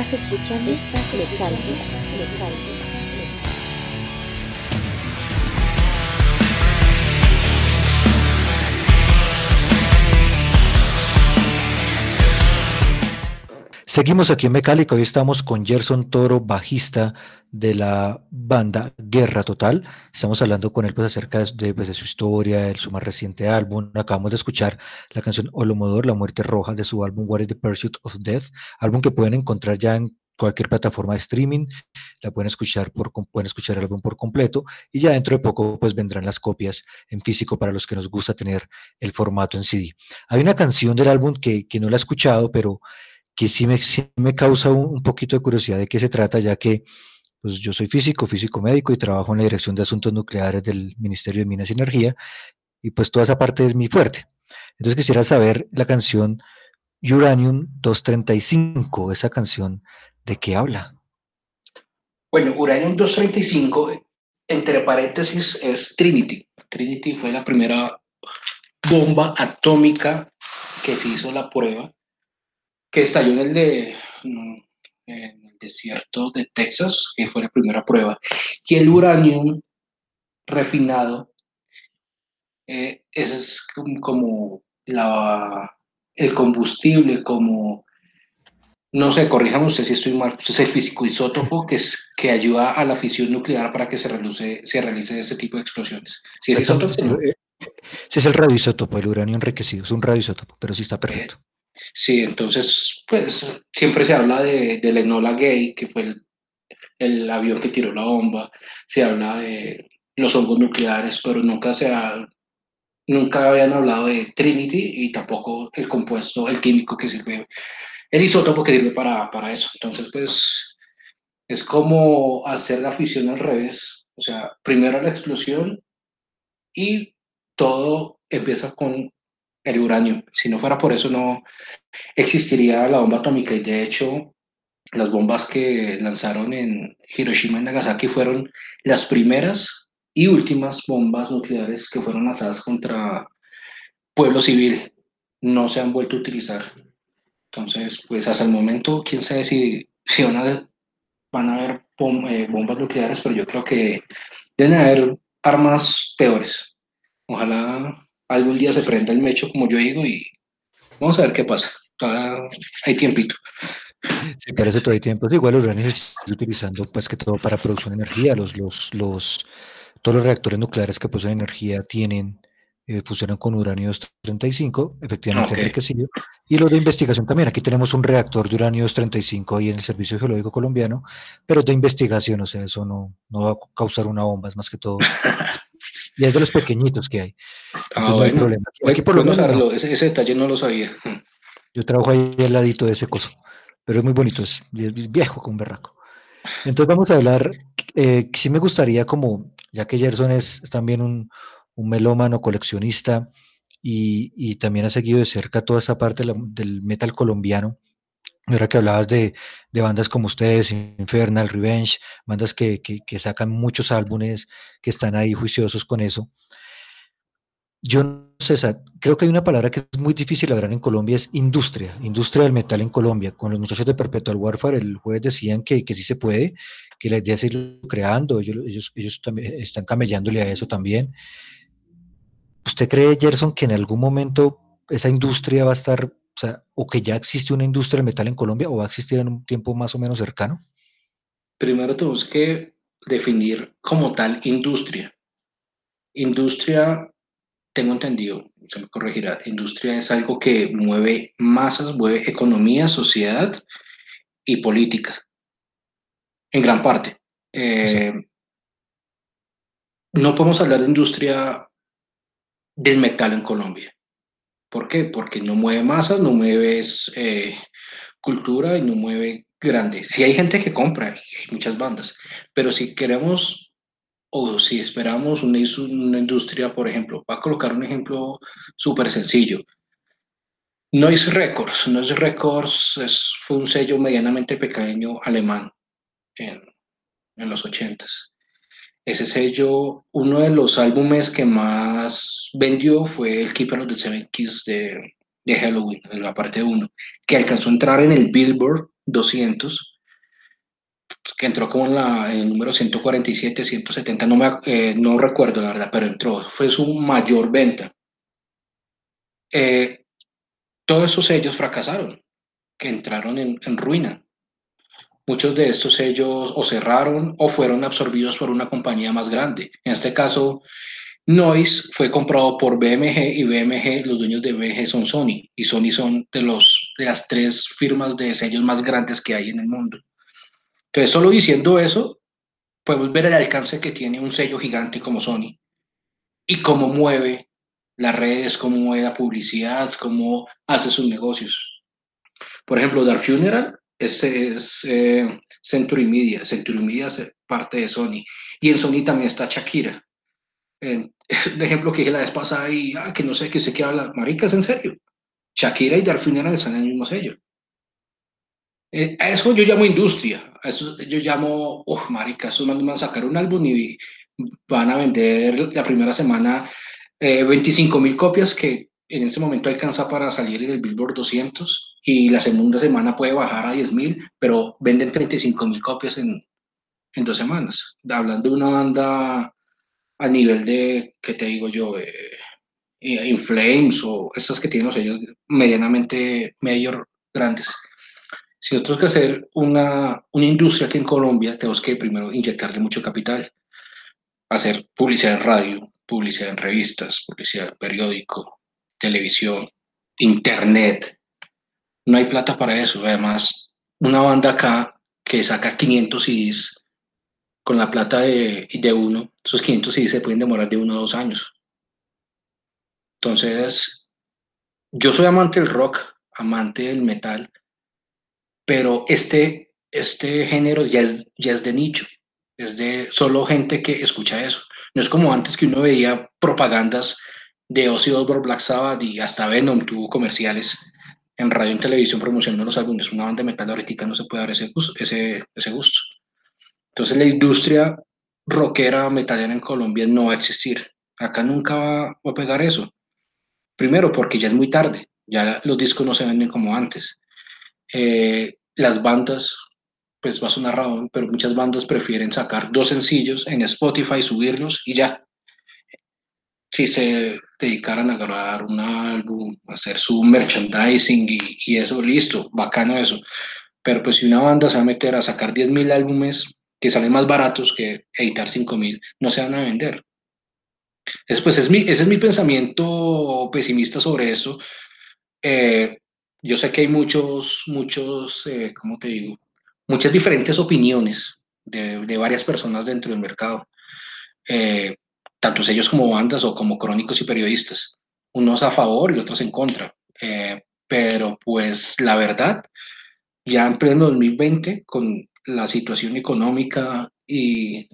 Estás escuchando Mecánica, Mecánica. Seguimos aquí en Mecálica, hoy estamos con Gerson Toro, bajista de la banda Guerra Total. Estamos hablando con él pues, acerca de, pues, de su historia, de su más reciente álbum. Acabamos de escuchar la canción Olomodor, La Muerte Roja, de su álbum What is the Pursuit of Death, álbum que pueden encontrar ya en cualquier plataforma de streaming, la pueden escuchar por pueden escuchar el álbum por completo y ya dentro de poco pues vendrán las copias en físico para los que nos gusta tener el formato en CD. Hay una canción del álbum que, que no la he escuchado, pero que sí me, me causa un, poquito de curiosidad de qué se trata, ya que pues yo soy físico, físico médico y trabajo en la Dirección de Asuntos Nucleares del Ministerio de Minas y Energía, y pues toda esa parte es mi fuerte. Entonces quisiera saber la canción Uranium 235, esa canción, ¿de qué habla? Bueno, Uranium 235, entre paréntesis, es Trinity. Trinity fue la primera bomba atómica que se hizo la prueba que estalló en el, de, mm, en el desierto de Texas, que fue la primera prueba, que el uranio refinado eh, es como la, el combustible, como, no sé, corríjame usted si estoy mal, es el físico isótopo que, es, que ayuda a la fisión nuclear para que se realice, se realice ese tipo de explosiones. Si es isótopo, eh, Ese es el radioisótopo, el uranio enriquecido, es un radioisótopo, pero sí está perfecto. Eh, Sí, entonces, pues siempre se habla de, del Enola Gay, que fue el, el, avión que tiró la bomba, se habla de los hongos nucleares, pero nunca se ha, nunca habían hablado de Trinity y tampoco el compuesto, el químico que sirve, el isótopo que sirve para, para eso. Entonces, pues es como hacer la fisión al revés, o sea, primero la explosión y todo empieza con el uranio. Si no fuera por eso, no existiría la bomba atómica. Y de hecho, las bombas que lanzaron en Hiroshima y Nagasaki fueron las primeras y últimas bombas nucleares que fueron lanzadas contra pueblo civil. No se han vuelto a utilizar. Entonces, pues hasta el momento, quién sabe si, si van, a, van a haber eh, bombas nucleares, pero yo creo que deben haber armas peores. Ojalá algún día se prenda el mecho, como yo digo, y vamos a ver qué pasa. Todavía hay tiempito. Sí, parece todo hay tiempo. Igual los uranio se está utilizando pues que todo para producción de energía. Los, los, los, todos los reactores nucleares que producen energía tienen, eh, funcionan con uranio 235, efectivamente okay. enriquecido. Y los de investigación también. Aquí tenemos un reactor de uranio 235 ahí en el Servicio Geológico Colombiano, pero de investigación, o sea, eso no, no va a causar una bomba, es más que todo y es de los pequeñitos que hay. Entonces ah, no hay problema. Aquí, por lo menos, no. ese, ese, detalle no lo sabía. Yo trabajo ahí al ladito de ese coso, pero es muy bonito, es, es viejo con berraco. Entonces vamos a hablar, eh, sí me gustaría como, ya que Gerson es, es también un, un, melómano, coleccionista, y, y, también ha seguido de cerca toda esa parte del metal colombiano, Ahora que hablabas de, de, bandas como ustedes, Infernal, Revenge, bandas que, que, que, sacan muchos álbumes, que están ahí juiciosos con eso. Yo no sé, creo que hay una palabra que es muy difícil hablar en Colombia, es industria, industria del metal en Colombia. Con los muchachos de Perpetual Warfare el jueves decían que, que sí se puede, que la idea es ir creando, ellos, ellos, ellos también están camellándole a eso también. ¿Usted cree, Gerson, que en algún momento esa industria va a estar o sea, o que ya existe una industria del metal en Colombia o va a existir en un tiempo más o menos cercano? Primero tenemos que definir como tal industria. Industria, tengo entendido, se me corregirá, industria es algo que mueve masas, mueve economía, sociedad y política, en gran parte. Eh, no podemos hablar de industria del metal en Colombia. ¿Por qué? Porque no mueve masas, no mueve eh, cultura y no mueve grande. Si hay gente que compra, hay muchas bandas, pero si queremos o si esperamos una, una industria, por ejemplo, va a colocar un ejemplo súper sencillo. Noise Records. Noise Records es, fue un sello medianamente pequeño alemán en, en los ochentas ese sello, uno de los álbumes que más vendió fue el Keeper of the Seven Keys de, de Halloween, en la parte 1, que alcanzó a entrar en el Billboard 200, que entró como en, el número 147, 170, no, me, eh, no recuerdo la verdad, pero entró, fue su mayor venta. Eh, todos esos sellos fracasaron, que entraron en, en ruina. Muchos de estos sellos o cerraron o fueron absorbidos por una compañía más grande. En este caso, Noise fue comprado por BMG y BMG, los dueños de BMG son Sony y Sony son de, los, de las tres firmas de sellos más grandes que hay en el mundo. Entonces, solo diciendo eso, podemos ver el alcance que tiene un sello gigante como Sony y cómo mueve las redes, cómo mueve la publicidad, cómo hace sus negocios. Por ejemplo, Dark Funeral es, es eh, Century Media, Century Media es parte de Sony y en Sony también está Shakira eh, ejemplo que dije la vez pasada y ah, que no sé qué sé qué habla, maricas, en serio. Shakira y Darfina están en el mismo sello. Eh, a eso yo llamo industria, a eso yo llamo, oh, marica, eso van a sacar un álbum y van a vender la primera semana eh, 25 mil copias que en este momento alcanza para salir en el Billboard 200 y la segunda semana puede bajar a 10 mil, pero venden 35 mil copias en, en dos semanas. Hablando de una banda a nivel de, ¿qué te digo yo? Eh, Inflames o estas que tienen los sellos medianamente medio grandes. Si nosotros que hacer una, una industria aquí en Colombia, tenemos que primero inyectarle mucho capital, hacer publicidad en radio, publicidad en revistas, publicidad en periódico, televisión, internet. No hay plata para eso. Además, una banda acá que saca 500 CDs con la plata de, de uno, esos 500 sí se pueden demorar de uno a dos años. Entonces, yo soy amante del rock, amante del metal, pero este, este género ya es, ya es de nicho, es de solo gente que escucha eso. No es como antes que uno veía propagandas de Ozzy Osbourne, Black Sabbath y hasta Venom tuvo comerciales en radio y televisión promocionando los álbumes. Una banda de metal ahorita no se puede dar ese, ese, ese gusto. Entonces la industria rockera metalera en Colombia no va a existir. Acá nunca va, a pegar eso. Primero porque ya es muy tarde, ya los discos no se venden como antes. Eh, las bandas, pues va a sonar pero muchas bandas prefieren sacar dos sencillos en Spotify, subirlos y ya. Si se dedicaran a grabar un álbum, hacer su merchandising y, y eso, listo, bacano eso. Pero pues si una banda se va a meter a sacar 10.000 álbumes que salen más baratos que editar 5000, no se van a vender. Es, pues es mi, ese es mi pensamiento pesimista sobre eso. Eh, yo sé que hay muchos, muchos, eh, ¿cómo te digo? Muchas diferentes opiniones de, de varias personas dentro del mercado, eh, tanto ellos como bandas o como crónicos y periodistas, unos a favor y otros en contra. pero pues la verdad, ya en pleno 2020, con la situación económica y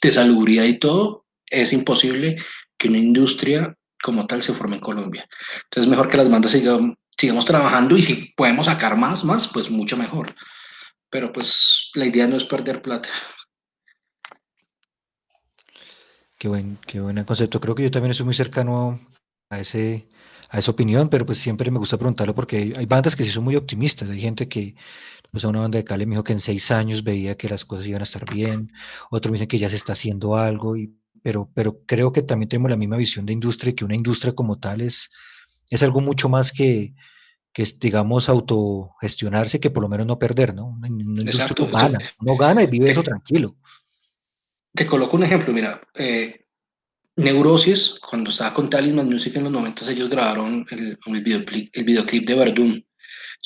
de salubridad y todo, es imposible que una industria como tal se forme en Colombia. Entonces, mejor que las bandas sigan, sigamos trabajando y si podemos sacar más, más, pues mucho mejor. Pero pues la idea no es perder plata. Qué buen, qué buen concepto. Creo que yo también estoy muy cercano a ese, a esa opinión, pero pues siempre me gusta preguntarlo porque hay, bandas que sí son muy optimistas. Hay gente que pues a una banda de Cali me dijo que en seis años veía que las cosas iban a estar bien, otro me dice que ya se está haciendo algo, y, pero, pero creo que también tenemos la misma visión de industria, que una industria como tal es, es algo mucho más que, que digamos, autogestionarse, que por lo menos no perder, ¿no? Una, industria que gana, uno gana y vive eso tranquilo. Te coloco un ejemplo, mira, eh, Neurosis, cuando estaba con Talisman Music en los 90, ellos grabaron el, el, videoclip, el videoclip de Verdun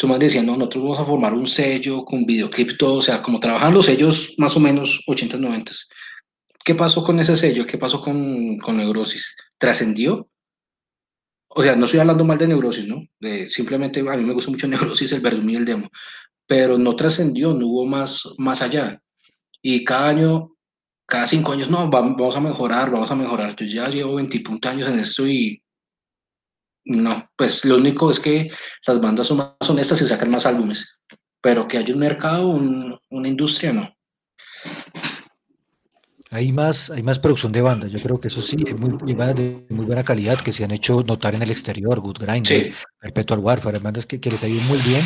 más decían, no, nosotros vamos a formar un sello con videoclip, todo, o sea, como trabajan los sellos más o menos 80, 90. ¿Qué pasó con ese sello? ¿Qué pasó con, con Neurosis? ¿Trascendió? O sea, no estoy hablando mal de Neurosis, ¿no? simplemente a mí me gusta mucho Neurosis, el Verdun y el demo, pero no trascendió, no hubo más, más allá. Y cada año, cada cinco años, no, vamos a mejorar, vamos a mejorar. Yo ya llevo 20 años en esto y no, pues lo único es que las bandas son más honestas y sacan más álbumes, pero que haya un mercado, una industria, no. Hay más, hay más producción de bandas, yo creo que eso sí, hay muy, hay bandas de muy buena calidad que se han hecho notar en el exterior, Good Grinder, Sí, Perpetual Warfare, hay bandas que, que les ha ido muy bien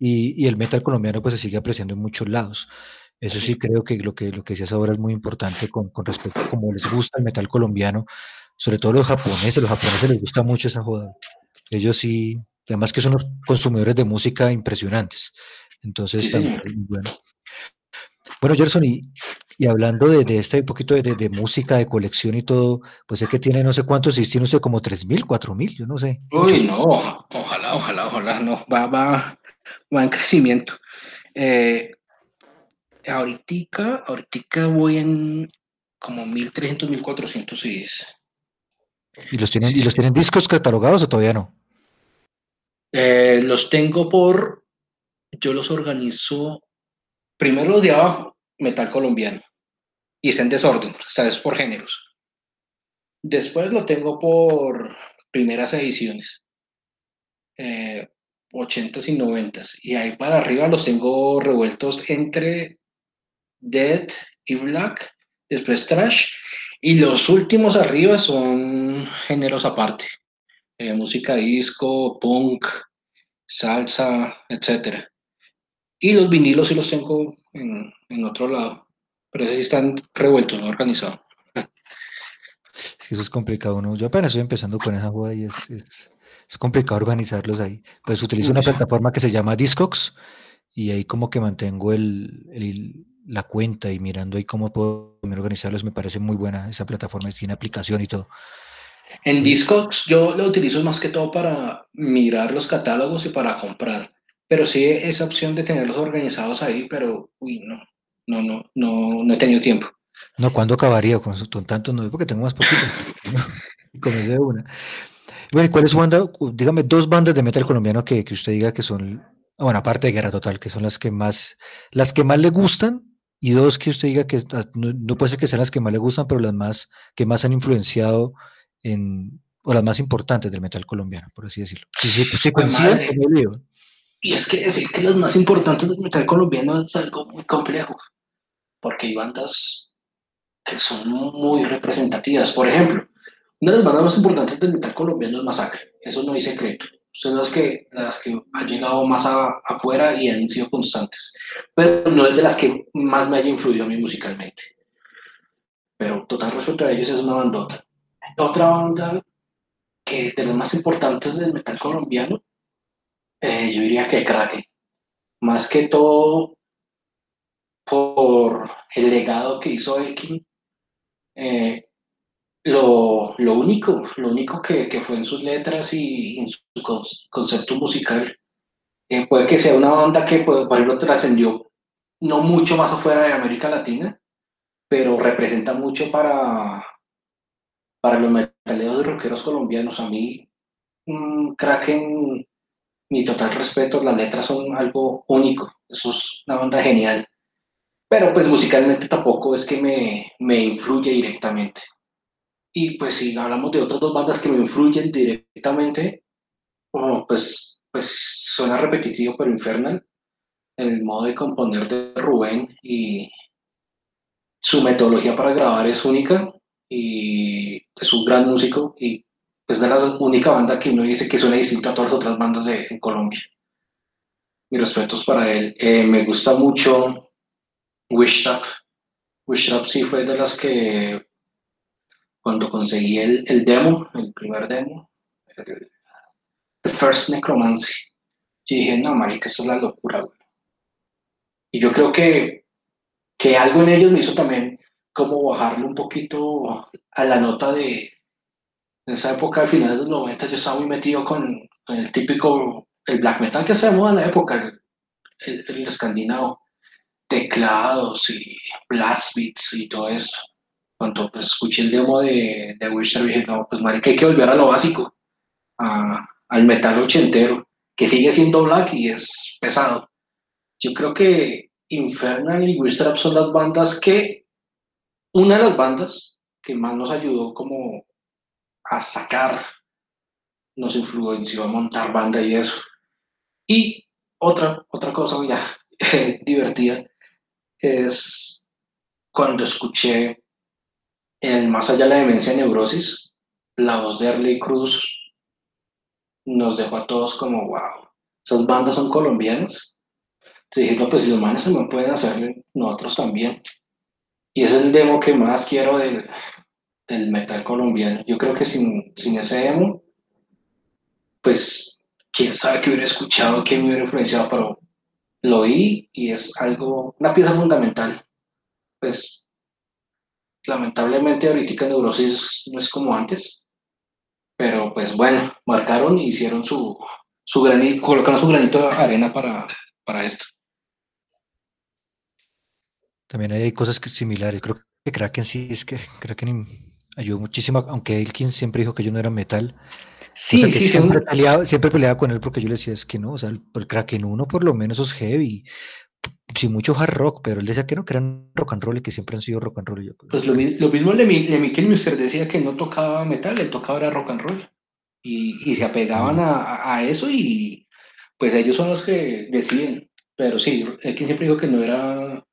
y, y el metal colombiano pues se sigue apreciando en muchos lados. Eso sí creo que lo que, lo que decías ahora es muy importante con, con respecto a cómo les gusta el metal colombiano, sobre todo los japoneses, los japoneses les gusta mucho esa joda. Ellos sí, además que son unos consumidores de música impresionantes, entonces sí, también es bueno. Bueno, Gerson, y, y hablando de, de este poquito de, de- música, de colección y todo, pues sé que tiene no sé cuántos, si tiene usted como 3.000, 4.000, yo no sé. Uy, no, oja- ojalá, ojalá, ojalá, no, va, va, va en crecimiento. Eh, ahoritica, ahoritica voy en como 1300, 1400 CDs. ¿Y los tienen, y los tienen discos catalogados o todavía no? Eh, los tengo por, yo los organizo, primero los de abajo, metal colombiano, y está en desorden, o sea, es por géneros. Después lo tengo por primeras ediciones, eh, 80s y 90s, y ahí para arriba los tengo revueltos entre Dead y Black, después Trash, y los últimos arriba son géneros aparte, eh, música disco, punk, salsa, etcétera. Y los vinilos sí los tengo en, en otro lado, pero esos sí están revueltos, no organizados. Es que eso es complicado, ¿no? Yo apenas estoy empezando con esa joda y es, es, es complicado organizarlos ahí. Pues utilizo una plataforma que se llama Discogs y ahí como que mantengo el, el- la cuenta y mirando ahí cómo puedo organizarlos. Me parece muy buena esa plataforma, tiene aplicación y todo. En Discogs yo lo utilizo más que todo para mirar los catálogos y para comprar, pero sí esa opción de tenerlos organizados ahí, pero uy, no, no, no, no, no he tenido tiempo. No, ¿cuándo acabaría con, con tantos? No, porque tengo más poquito. Y comencé de una. Bueno, ¿y cuál es su banda? Dígame dos bandas de metal colombiano que, que usted diga que son, bueno, aparte de Guerra Total, que son las que más, las que más le gustan, y dos que usted diga que ah, no, no puede ser que sean las que más le gustan, pero las más que más han influenciado en, o las más importantes del metal colombiano, por así decirlo. Si, si Pues coinciden, no hay lío. Y es que decir que los más importantes del metal colombiano es algo muy complejo, porque hay bandas que son muy representativas. Por ejemplo, una de las bandas más importantes del metal colombiano es Masacre, eso no hay secreto. Son las que, las que han llegado más a- afuera y han sido constantes, pero no es de las que más me haya influido a mí musicalmente. Pero total respeto a ellos es una bandota. Otra banda que de las más importantes del metal colombiano, eh, yo diría que Kraken. Más que todo por el legado que hizo Elkin. Eh, lo, lo único, lo único que, que fue en sus letras y en su con- concepto musical, eh, puede que sea una banda que, pues, por ejemplo, trascendió no mucho más afuera de América Latina, pero representa mucho para, para los metaleros y rockeros colombianos. A mí, mm, Kraken, mi total respeto, las letras son algo único, eso es una banda genial, pero pues musicalmente tampoco es que me, me influye directamente. Y pues si hablamos de otras dos bandas que me influyen directamente, oh, pues, pues suena repetitivo, pero Infernal, el modo de componer de Rubén y su metodología para grabar es única y es un gran músico y es de la única banda que uno dice que suena distinto a todas las otras bandas de Colombia. Mis respetos para él. Eh, me gusta mucho Wish Trap. Wish Trap sí fue de las que cuando conseguí el, el demo, el primer demo, el, The First Necromancy, yo dije, no, marica, esto es la locura, güey. Y yo creo que, que algo en ellos me hizo también como bajarle un poquito a la nota de, en esa época de finales de los 90 yo estaba muy metido con, con el típico, el black metal que se en la época, el, el, el escandinavo, teclados y blast beats y todo eso. Cuando pues, escuché el demo de, de Witcher dije, no, pues marica, hay que volver a lo básico, a, al metal ochentero, que sigue siendo black y es pesado. Yo creo que Infernal y Wistrap son las bandas que, una de las bandas que más nos ayudó como a sacar, nos influenció a montar banda y eso. Y otra, otra cosa ya divertida es cuando escuché el Más allá de la demencia de neurosis, la voz de Arley Cruz nos dejó a todos como, wow, esas bandas son colombianas. Entonces no, pues si los manes también pueden hacerlo, nosotros también. Y es el demo que más quiero del, metal colombiano. Yo creo que sin, sin ese demo, pues quién sabe qué hubiera escuchado, qué me hubiera influenciado, pero lo oí y es algo, una pieza fundamental. Pues lamentablemente ahorita Neurosis no es como antes, pero pues bueno, marcaron y hicieron su, su granito, colocaron su granito de arena para, para esto. También hay cosas que similares. Creo que Kraken sí es que Kraken ayudó muchísimo, aunque Elkin siempre dijo que yo no era metal. Sí, o sea, que sí, siempre, son- peleaba, siempre peleaba con él porque yo le decía, es que no, o sea, el, el Kraken 1 por lo menos es heavy. Sí, mucho hard rock, pero él decía que no, que eran rock and roll y que siempre han sido rock and roll. pues, Pues lo, mi- lo mismo le, mi- le Mikel Mister decía que no tocaba metal, él tocaba era rock and roll. Y, y se apegaban a, a- a eso y pues ellos son los que deciden. Pero sí, que siempre dijo que no era,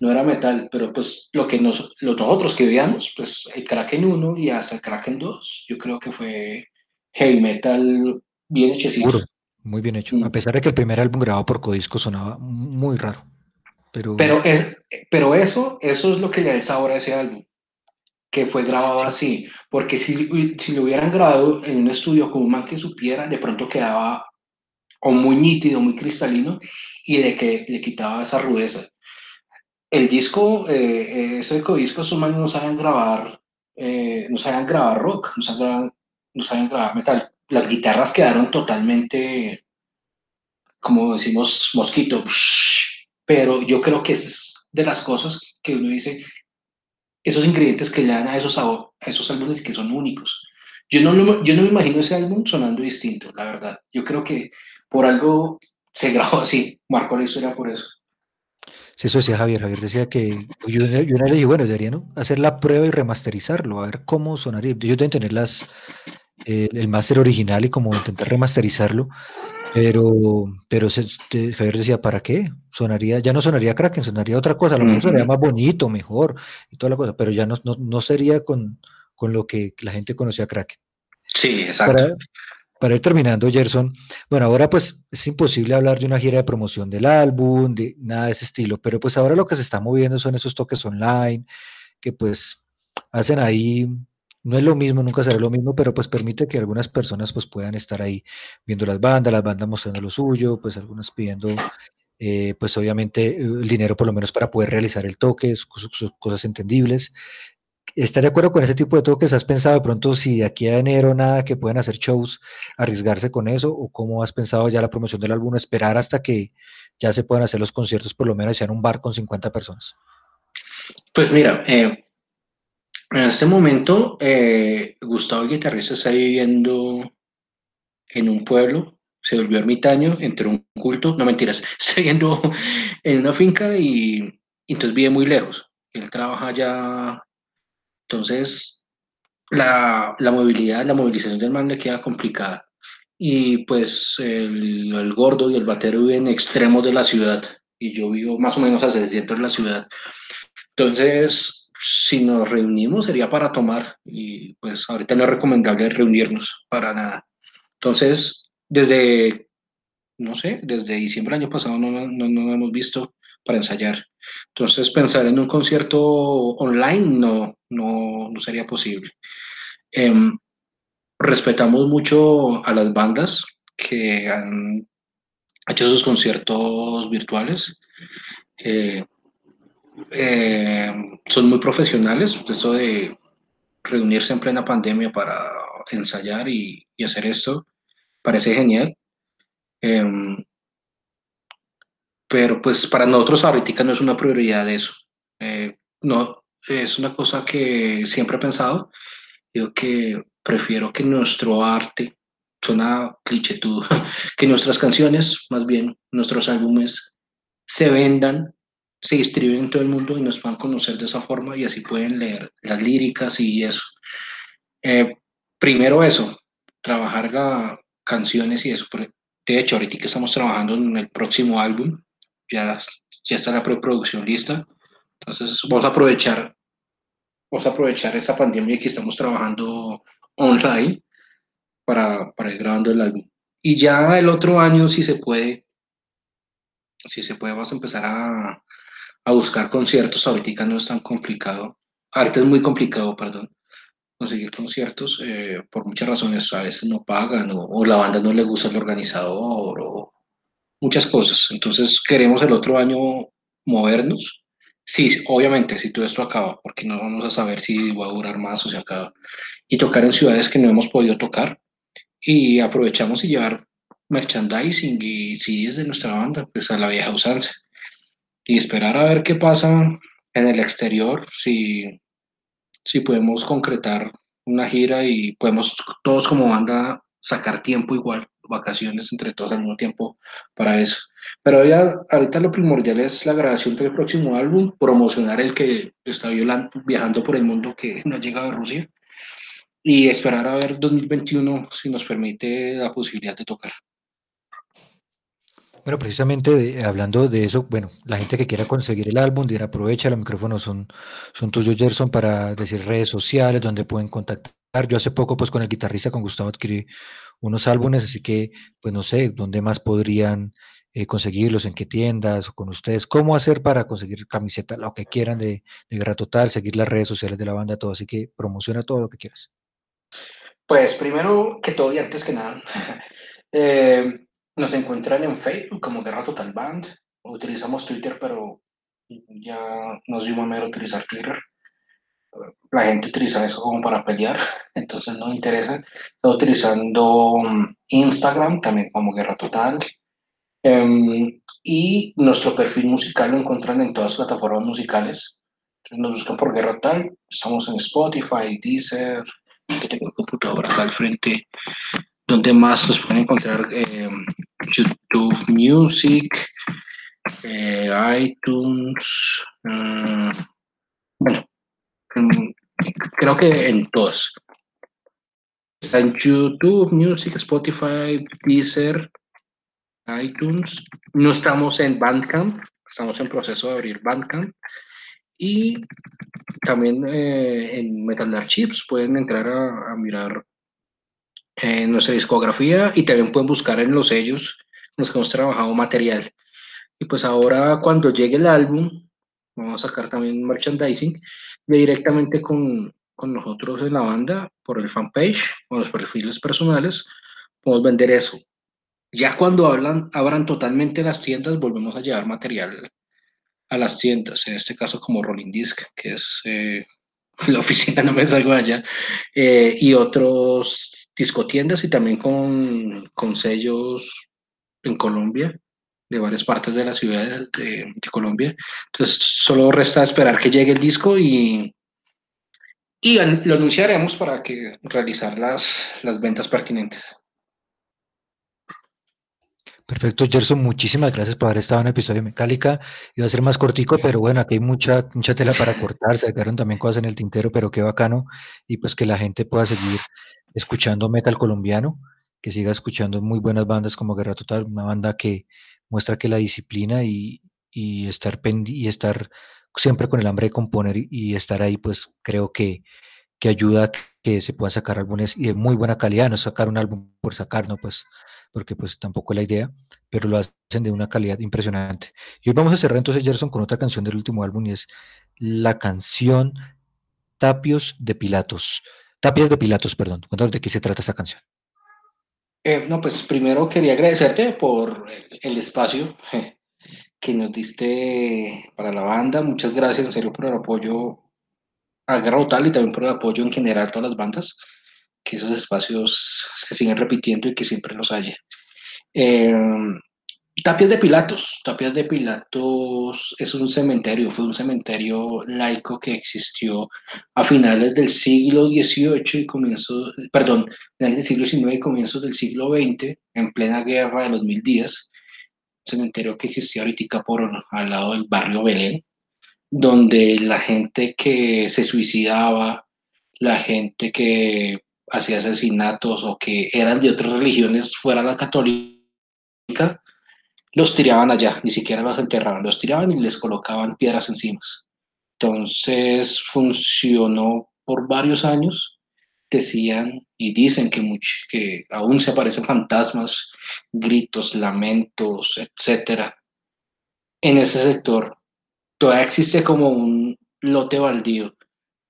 no era metal, pero pues lo que nos, los nosotros que veíamos, pues el Kraken 1 y hasta el Kraken 2, yo creo que fue heavy metal bien hechecito. Seguro, muy bien hecho. Mm. A pesar de que el primer álbum grabado por Codisco sonaba muy raro. Pero, Pero, es, pero eso, eso es lo que le da el sabor a ese álbum, que fue grabado así, porque si, si lo hubieran grabado en un estudio con un man que supiera, de pronto quedaba o muy nítido, muy cristalino, y de que le quitaba esa rudeza. El disco, eh, ese disco, esos manes no saben grabar, eh, no saben grabar rock, no no saben grabar metal. Las guitarras quedaron totalmente, como decimos, mosquito, pero yo creo que es de las cosas que uno dice, esos ingredientes que le dan a esos, a esos álbumes que son únicos. Yo no, yo no me imagino ese álbum sonando distinto, la verdad. Yo creo que por algo se grabó así, marcó la historia por eso. Sí, eso decía Javier. Javier decía que yo, yo le dije, bueno, deberían hacer la prueba y remasterizarlo, a ver cómo sonaría. Ellos deben tener las, eh, el máster original y como intentar remasterizarlo, pero, pero se, te, Javier decía, ¿para qué? Sonaría, ya no sonaría Kraken, sonaría otra cosa, a lo mejor sonaría más bonito, mejor y toda la cosa, pero ya no, no, no sería con, con, lo que la gente conocía Kraken. Sí, exacto. Para, para ir terminando, Gerson, bueno, ahora pues es imposible hablar de una gira de promoción del álbum, de nada de ese estilo, pero pues ahora lo que se está moviendo son esos toques online, que pues hacen ahí, no es lo mismo, nunca será lo mismo, pero pues permite que algunas personas pues puedan estar ahí viendo las bandas, las bandas mostrando lo suyo, pues algunas pidiendo eh, pues obviamente el dinero por lo menos para poder realizar el toque, sus cosas entendibles. ¿Estás de acuerdo con ese tipo de toques? ¿Has pensado de pronto si de aquí a enero nada que puedan hacer shows, arriesgarse con eso? ¿O cómo has pensado ya la promoción del álbum? ¿Esperar hasta que ya se puedan hacer los conciertos por lo menos sean un bar con 50 personas? Pues mira, eh, en este momento eh, Gustavo el guitarrista está viviendo en un pueblo, se volvió ermitaño, entró un culto, no mentiras, está viviendo en una finca y, y entonces vive muy lejos. Él trabaja ya entonces, la, la, movilidad, la movilización del man le queda complicada. Y pues el, el, gordo y el batero viven en extremos de la ciudad y yo vivo más o menos hacia el centro de la ciudad. Entonces, si nos reunimos sería para tomar y pues ahorita no es recomendable reunirnos para nada. Entonces, desde, no sé, desde diciembre del año pasado no nos no, no hemos visto para ensayar. Entonces, pensar en un concierto online no, no, no sería posible. Eh, respetamos mucho a las bandas que han hecho sus conciertos virtuales. Eh, eh, son muy profesionales, eso de reunirse en plena pandemia para ensayar y, y hacer esto, parece genial. Em, pero pues para nosotros ahorita no es una prioridad eso. Eh, no, es una cosa que siempre he pensado. Yo que prefiero que nuestro arte, suena cliché que nuestras canciones, más bien nuestros álbumes, se vendan, se distribuyen en todo el mundo y nos puedan conocer de esa forma y así pueden leer las líricas y eso. Eh, primero eso, trabajar la, canciones y eso. De hecho, ahorita que estamos trabajando en el próximo álbum, ya, ya está la preproducción lista. Entonces vamos a aprovechar vamos a aprovechar esta pandemia que estamos trabajando online para, para ir grabando el álbum. Y ya el otro año, si se puede, si se puede, vamos a empezar a, a buscar conciertos. Ahorita no es tan complicado. Ahorita es muy complicado, perdón, conseguir conciertos eh, por muchas razones. A veces no pagan o, la banda no le gusta el organizador o muchas cosas. Entonces queremos el otro año movernos. Sí, obviamente, si todo esto acaba, porque no vamos a saber si va a durar más o se acaba. Y tocar en ciudades que no hemos podido tocar. Y aprovechamos y llevar merchandising y CDs de nuestra banda, pues a la vieja usanza. Y esperar a ver qué pasa en el exterior, si, si podemos concretar una gira y podemos todos como banda sacar tiempo igual, vacaciones entre todos al mismo tiempo para eso. Pero ya ahorita lo primordial es la grabación del próximo álbum, promocionar el que está violando, viajando por el mundo que no ha llegado de Rusia y esperar a ver 2021 si nos permite la posibilidad de tocar. Bueno, precisamente de- hablando de eso, bueno, la gente que quiera conseguir el álbum, dirá, aprovecha, los micrófonos son, son tuyos, Gerson, para decir redes sociales, donde pueden contactar. Yo hace poco, pues con el guitarrista, con Gustavo, adquirí unos álbumes, así que, pues no sé, dónde más podrían eh, conseguirlos, en qué tiendas, o con ustedes, cómo hacer para conseguir camiseta, lo que quieran de, de Guerra Total, seguir las redes sociales de la banda, todo, así que promociona todo lo que quieras. Pues primero que todo y antes que nada, eh, nos encuentran en Facebook como Guerra Total Band. Utilizamos Twitter, pero ya nos dio mamera utilizar Twitter. La gente utiliza eso como para pelear, entonces no interesa. Estoy utilizando mm, Instagram también como Guerra Total. Em, y nuestro perfil musical lo encuentran en todas las plataformas musicales. Entonces nos buscan por Guerra Total. Estamos en Spotify, Deezer, que tengo el acá al frente, donde más nos pueden encontrar eh, YouTube Music, eh, iTunes, mm, bueno, creo que en todos. Está en YouTube Music, Spotify, Deezer, iTunes. No estamos en Bandcamp, estamos en proceso de abrir Bandcamp. Y también eh, en Metal Archives pueden entrar a mirar eh, nuestra discografía y también pueden buscar en los sellos en los que hemos trabajado material. Y pues ahora cuando llegue el álbum, vamos a sacar también merchandising directamente con, con nosotros en la banda por el fanpage o los perfiles personales, podemos vender eso. Ya cuando hablan, abran totalmente las tiendas, volvemos a llevar material a las tiendas, en este caso como Rolling Disc, que es eh, la oficina, no me salgo allá, eh, y otros discotiendas y también con, con sellos en Colombia, de varias partes de la ciudad de, Colombia. Entonces, solo resta esperar que llegue el disco y, y lo anunciaremos para que realizar las, las ventas pertinentes. Perfecto, Gerson, muchísimas gracias por haber estado en el episodio de Mecálica. Iba a ser más cortico, pero bueno, aquí hay mucha, mucha tela para cortar, se quedaron también cosas en el tintero, pero qué bacano. Y pues que la gente pueda seguir escuchando metal colombiano, que siga escuchando muy buenas bandas como Guerra Total, una banda que muestra que la disciplina y, y estar y estar siempre con el hambre de componer y, y estar ahí, pues creo que, que ayuda a que se puedan sacar álbumes y de muy buena calidad, no sacar un álbum por sacar, no, pues porque pues tampoco es la idea, pero lo hacen de una calidad impresionante. Y hoy vamos a cerrar entonces, Gerson, con otra canción del último álbum y es la canción Tapios de Pilatos. Tapias de Pilatos, perdón. Cuéntanos de qué se trata esa canción. Eh, no, pues primero quería agradecerte por el espacio que nos diste para la banda. Muchas gracias, en serio, por el apoyo a y también por el apoyo en general a todas las bandas que esos espacios se siguen repitiendo y que siempre los haya. Eh, Tapias de Pilatos. Tapias de Pilatos es un cementerio, fue un cementerio laico que existió a finales del siglo XVIII y comienzos, perdón, finales del siglo XIX y comienzos del siglo XX, en plena guerra de los mil días. Un cementerio que existía ahorita por al lado del barrio Belén, donde la gente que se suicidaba, la gente que hacía asesinatos o que eran de otras religiones fuera la católica, los tiraban allá, ni siquiera los enterraban, los tiraban y les colocaban piedras encima. Entonces funcionó por varios años. Decían y dicen que, much- que aún se aparecen fantasmas, gritos, lamentos, etcétera. En ese sector todavía existe como un lote baldío,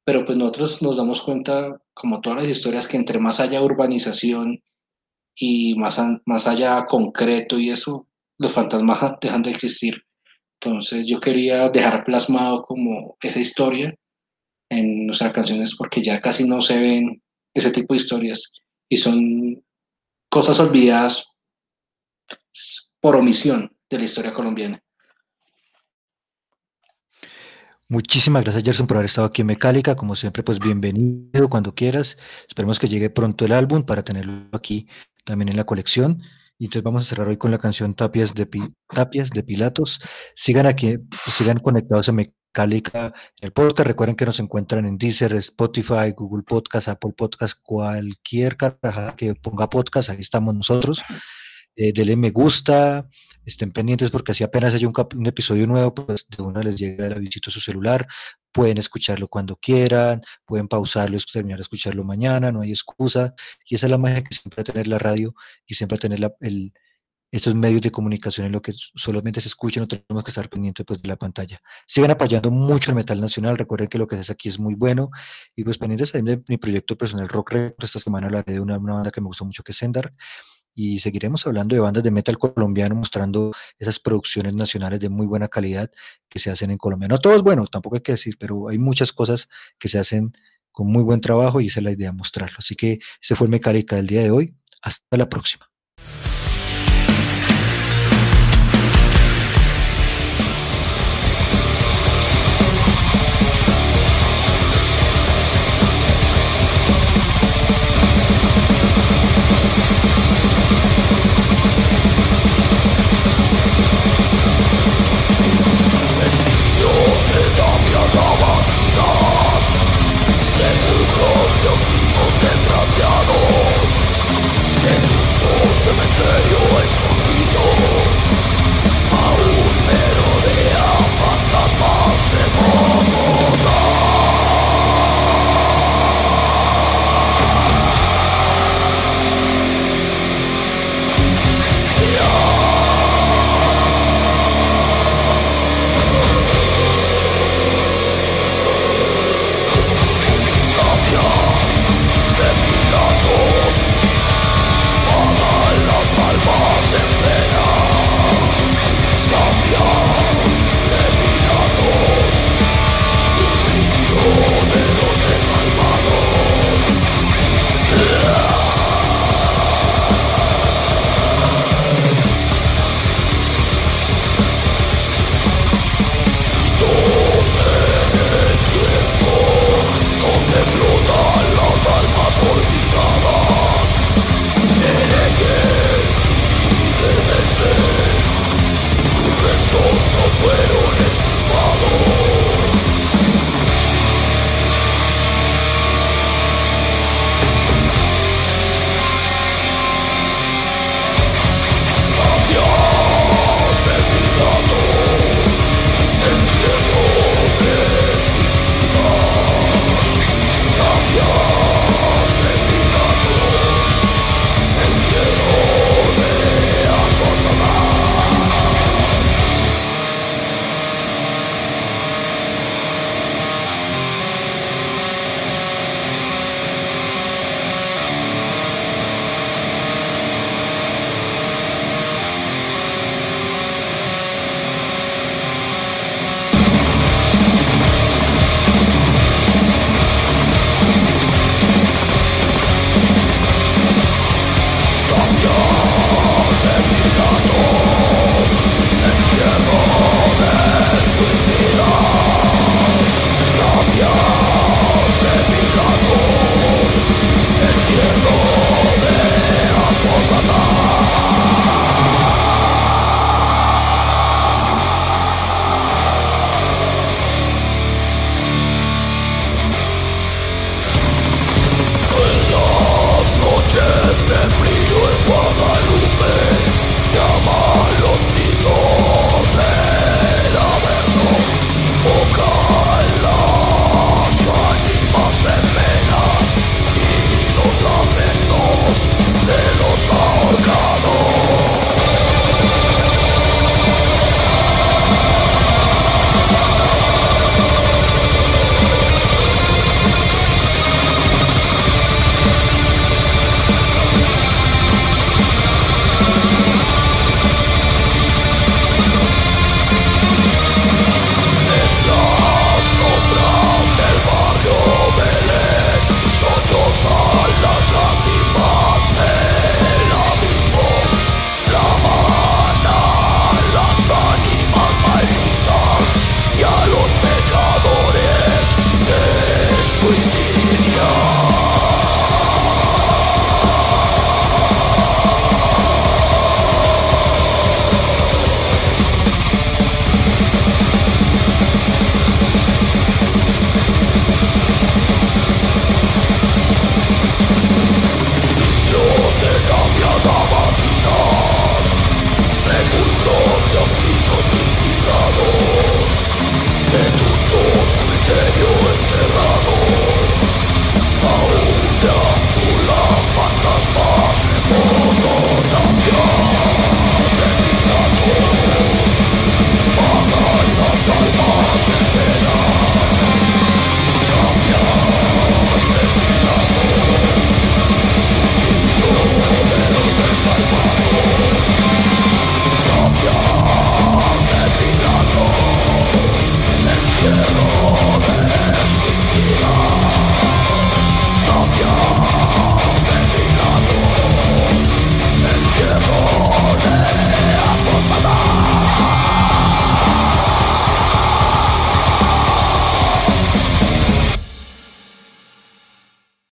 pero pues nosotros nos damos cuenta, como todas las historias, que entre más haya urbanización y más, más haya concreto y eso, los fantasmas dejan de existir. Entonces yo quería dejar plasmado como esa historia en nuestras canciones porque ya casi no se ven ese tipo de historias y son cosas olvidadas por omisión de la historia colombiana. Muchísimas gracias, Gerson, por haber estado aquí en Mecálica. Como siempre, pues bienvenido cuando quieras. Esperemos que llegue pronto el álbum para tenerlo aquí también en la colección. Y entonces vamos a cerrar hoy con la canción Tapias de, Pi- Tapias de Pilatos. Sigan aquí, sigan conectados a Mecálica el podcast. Recuerden que nos encuentran en Deezer, Spotify, Google Podcast, Apple Podcast, cualquier carajada que ponga podcast, ahí estamos nosotros. Eh, denle me gusta, estén pendientes porque así apenas hay un, un episodio nuevo, pues de una les llega el avisito a su celular, pueden escucharlo cuando quieran, pueden pausarlo terminar de escucharlo mañana, no hay excusa, y esa es la magia que siempre tener la radio y siempre tener la- el, estos medios de comunicación en lo que solamente se escucha, no tenemos que estar pendientes pues, de la pantalla. Sigan apoyando mucho el metal nacional, recuerden que lo que se hace aquí es muy bueno, y pues pendientes de mi proyecto personal Rock Records, esta semana hablaré de una, una banda que me gustó mucho que es Sendar, y seguiremos hablando de bandas de metal colombiano, mostrando esas producciones nacionales de muy buena calidad que se hacen en Colombia. No todo es bueno, tampoco hay que decir, pero hay muchas cosas que se hacen con muy buen trabajo y esa es la idea, mostrarlo. Así que ese fue el Mecálica del día de hoy. Hasta la próxima.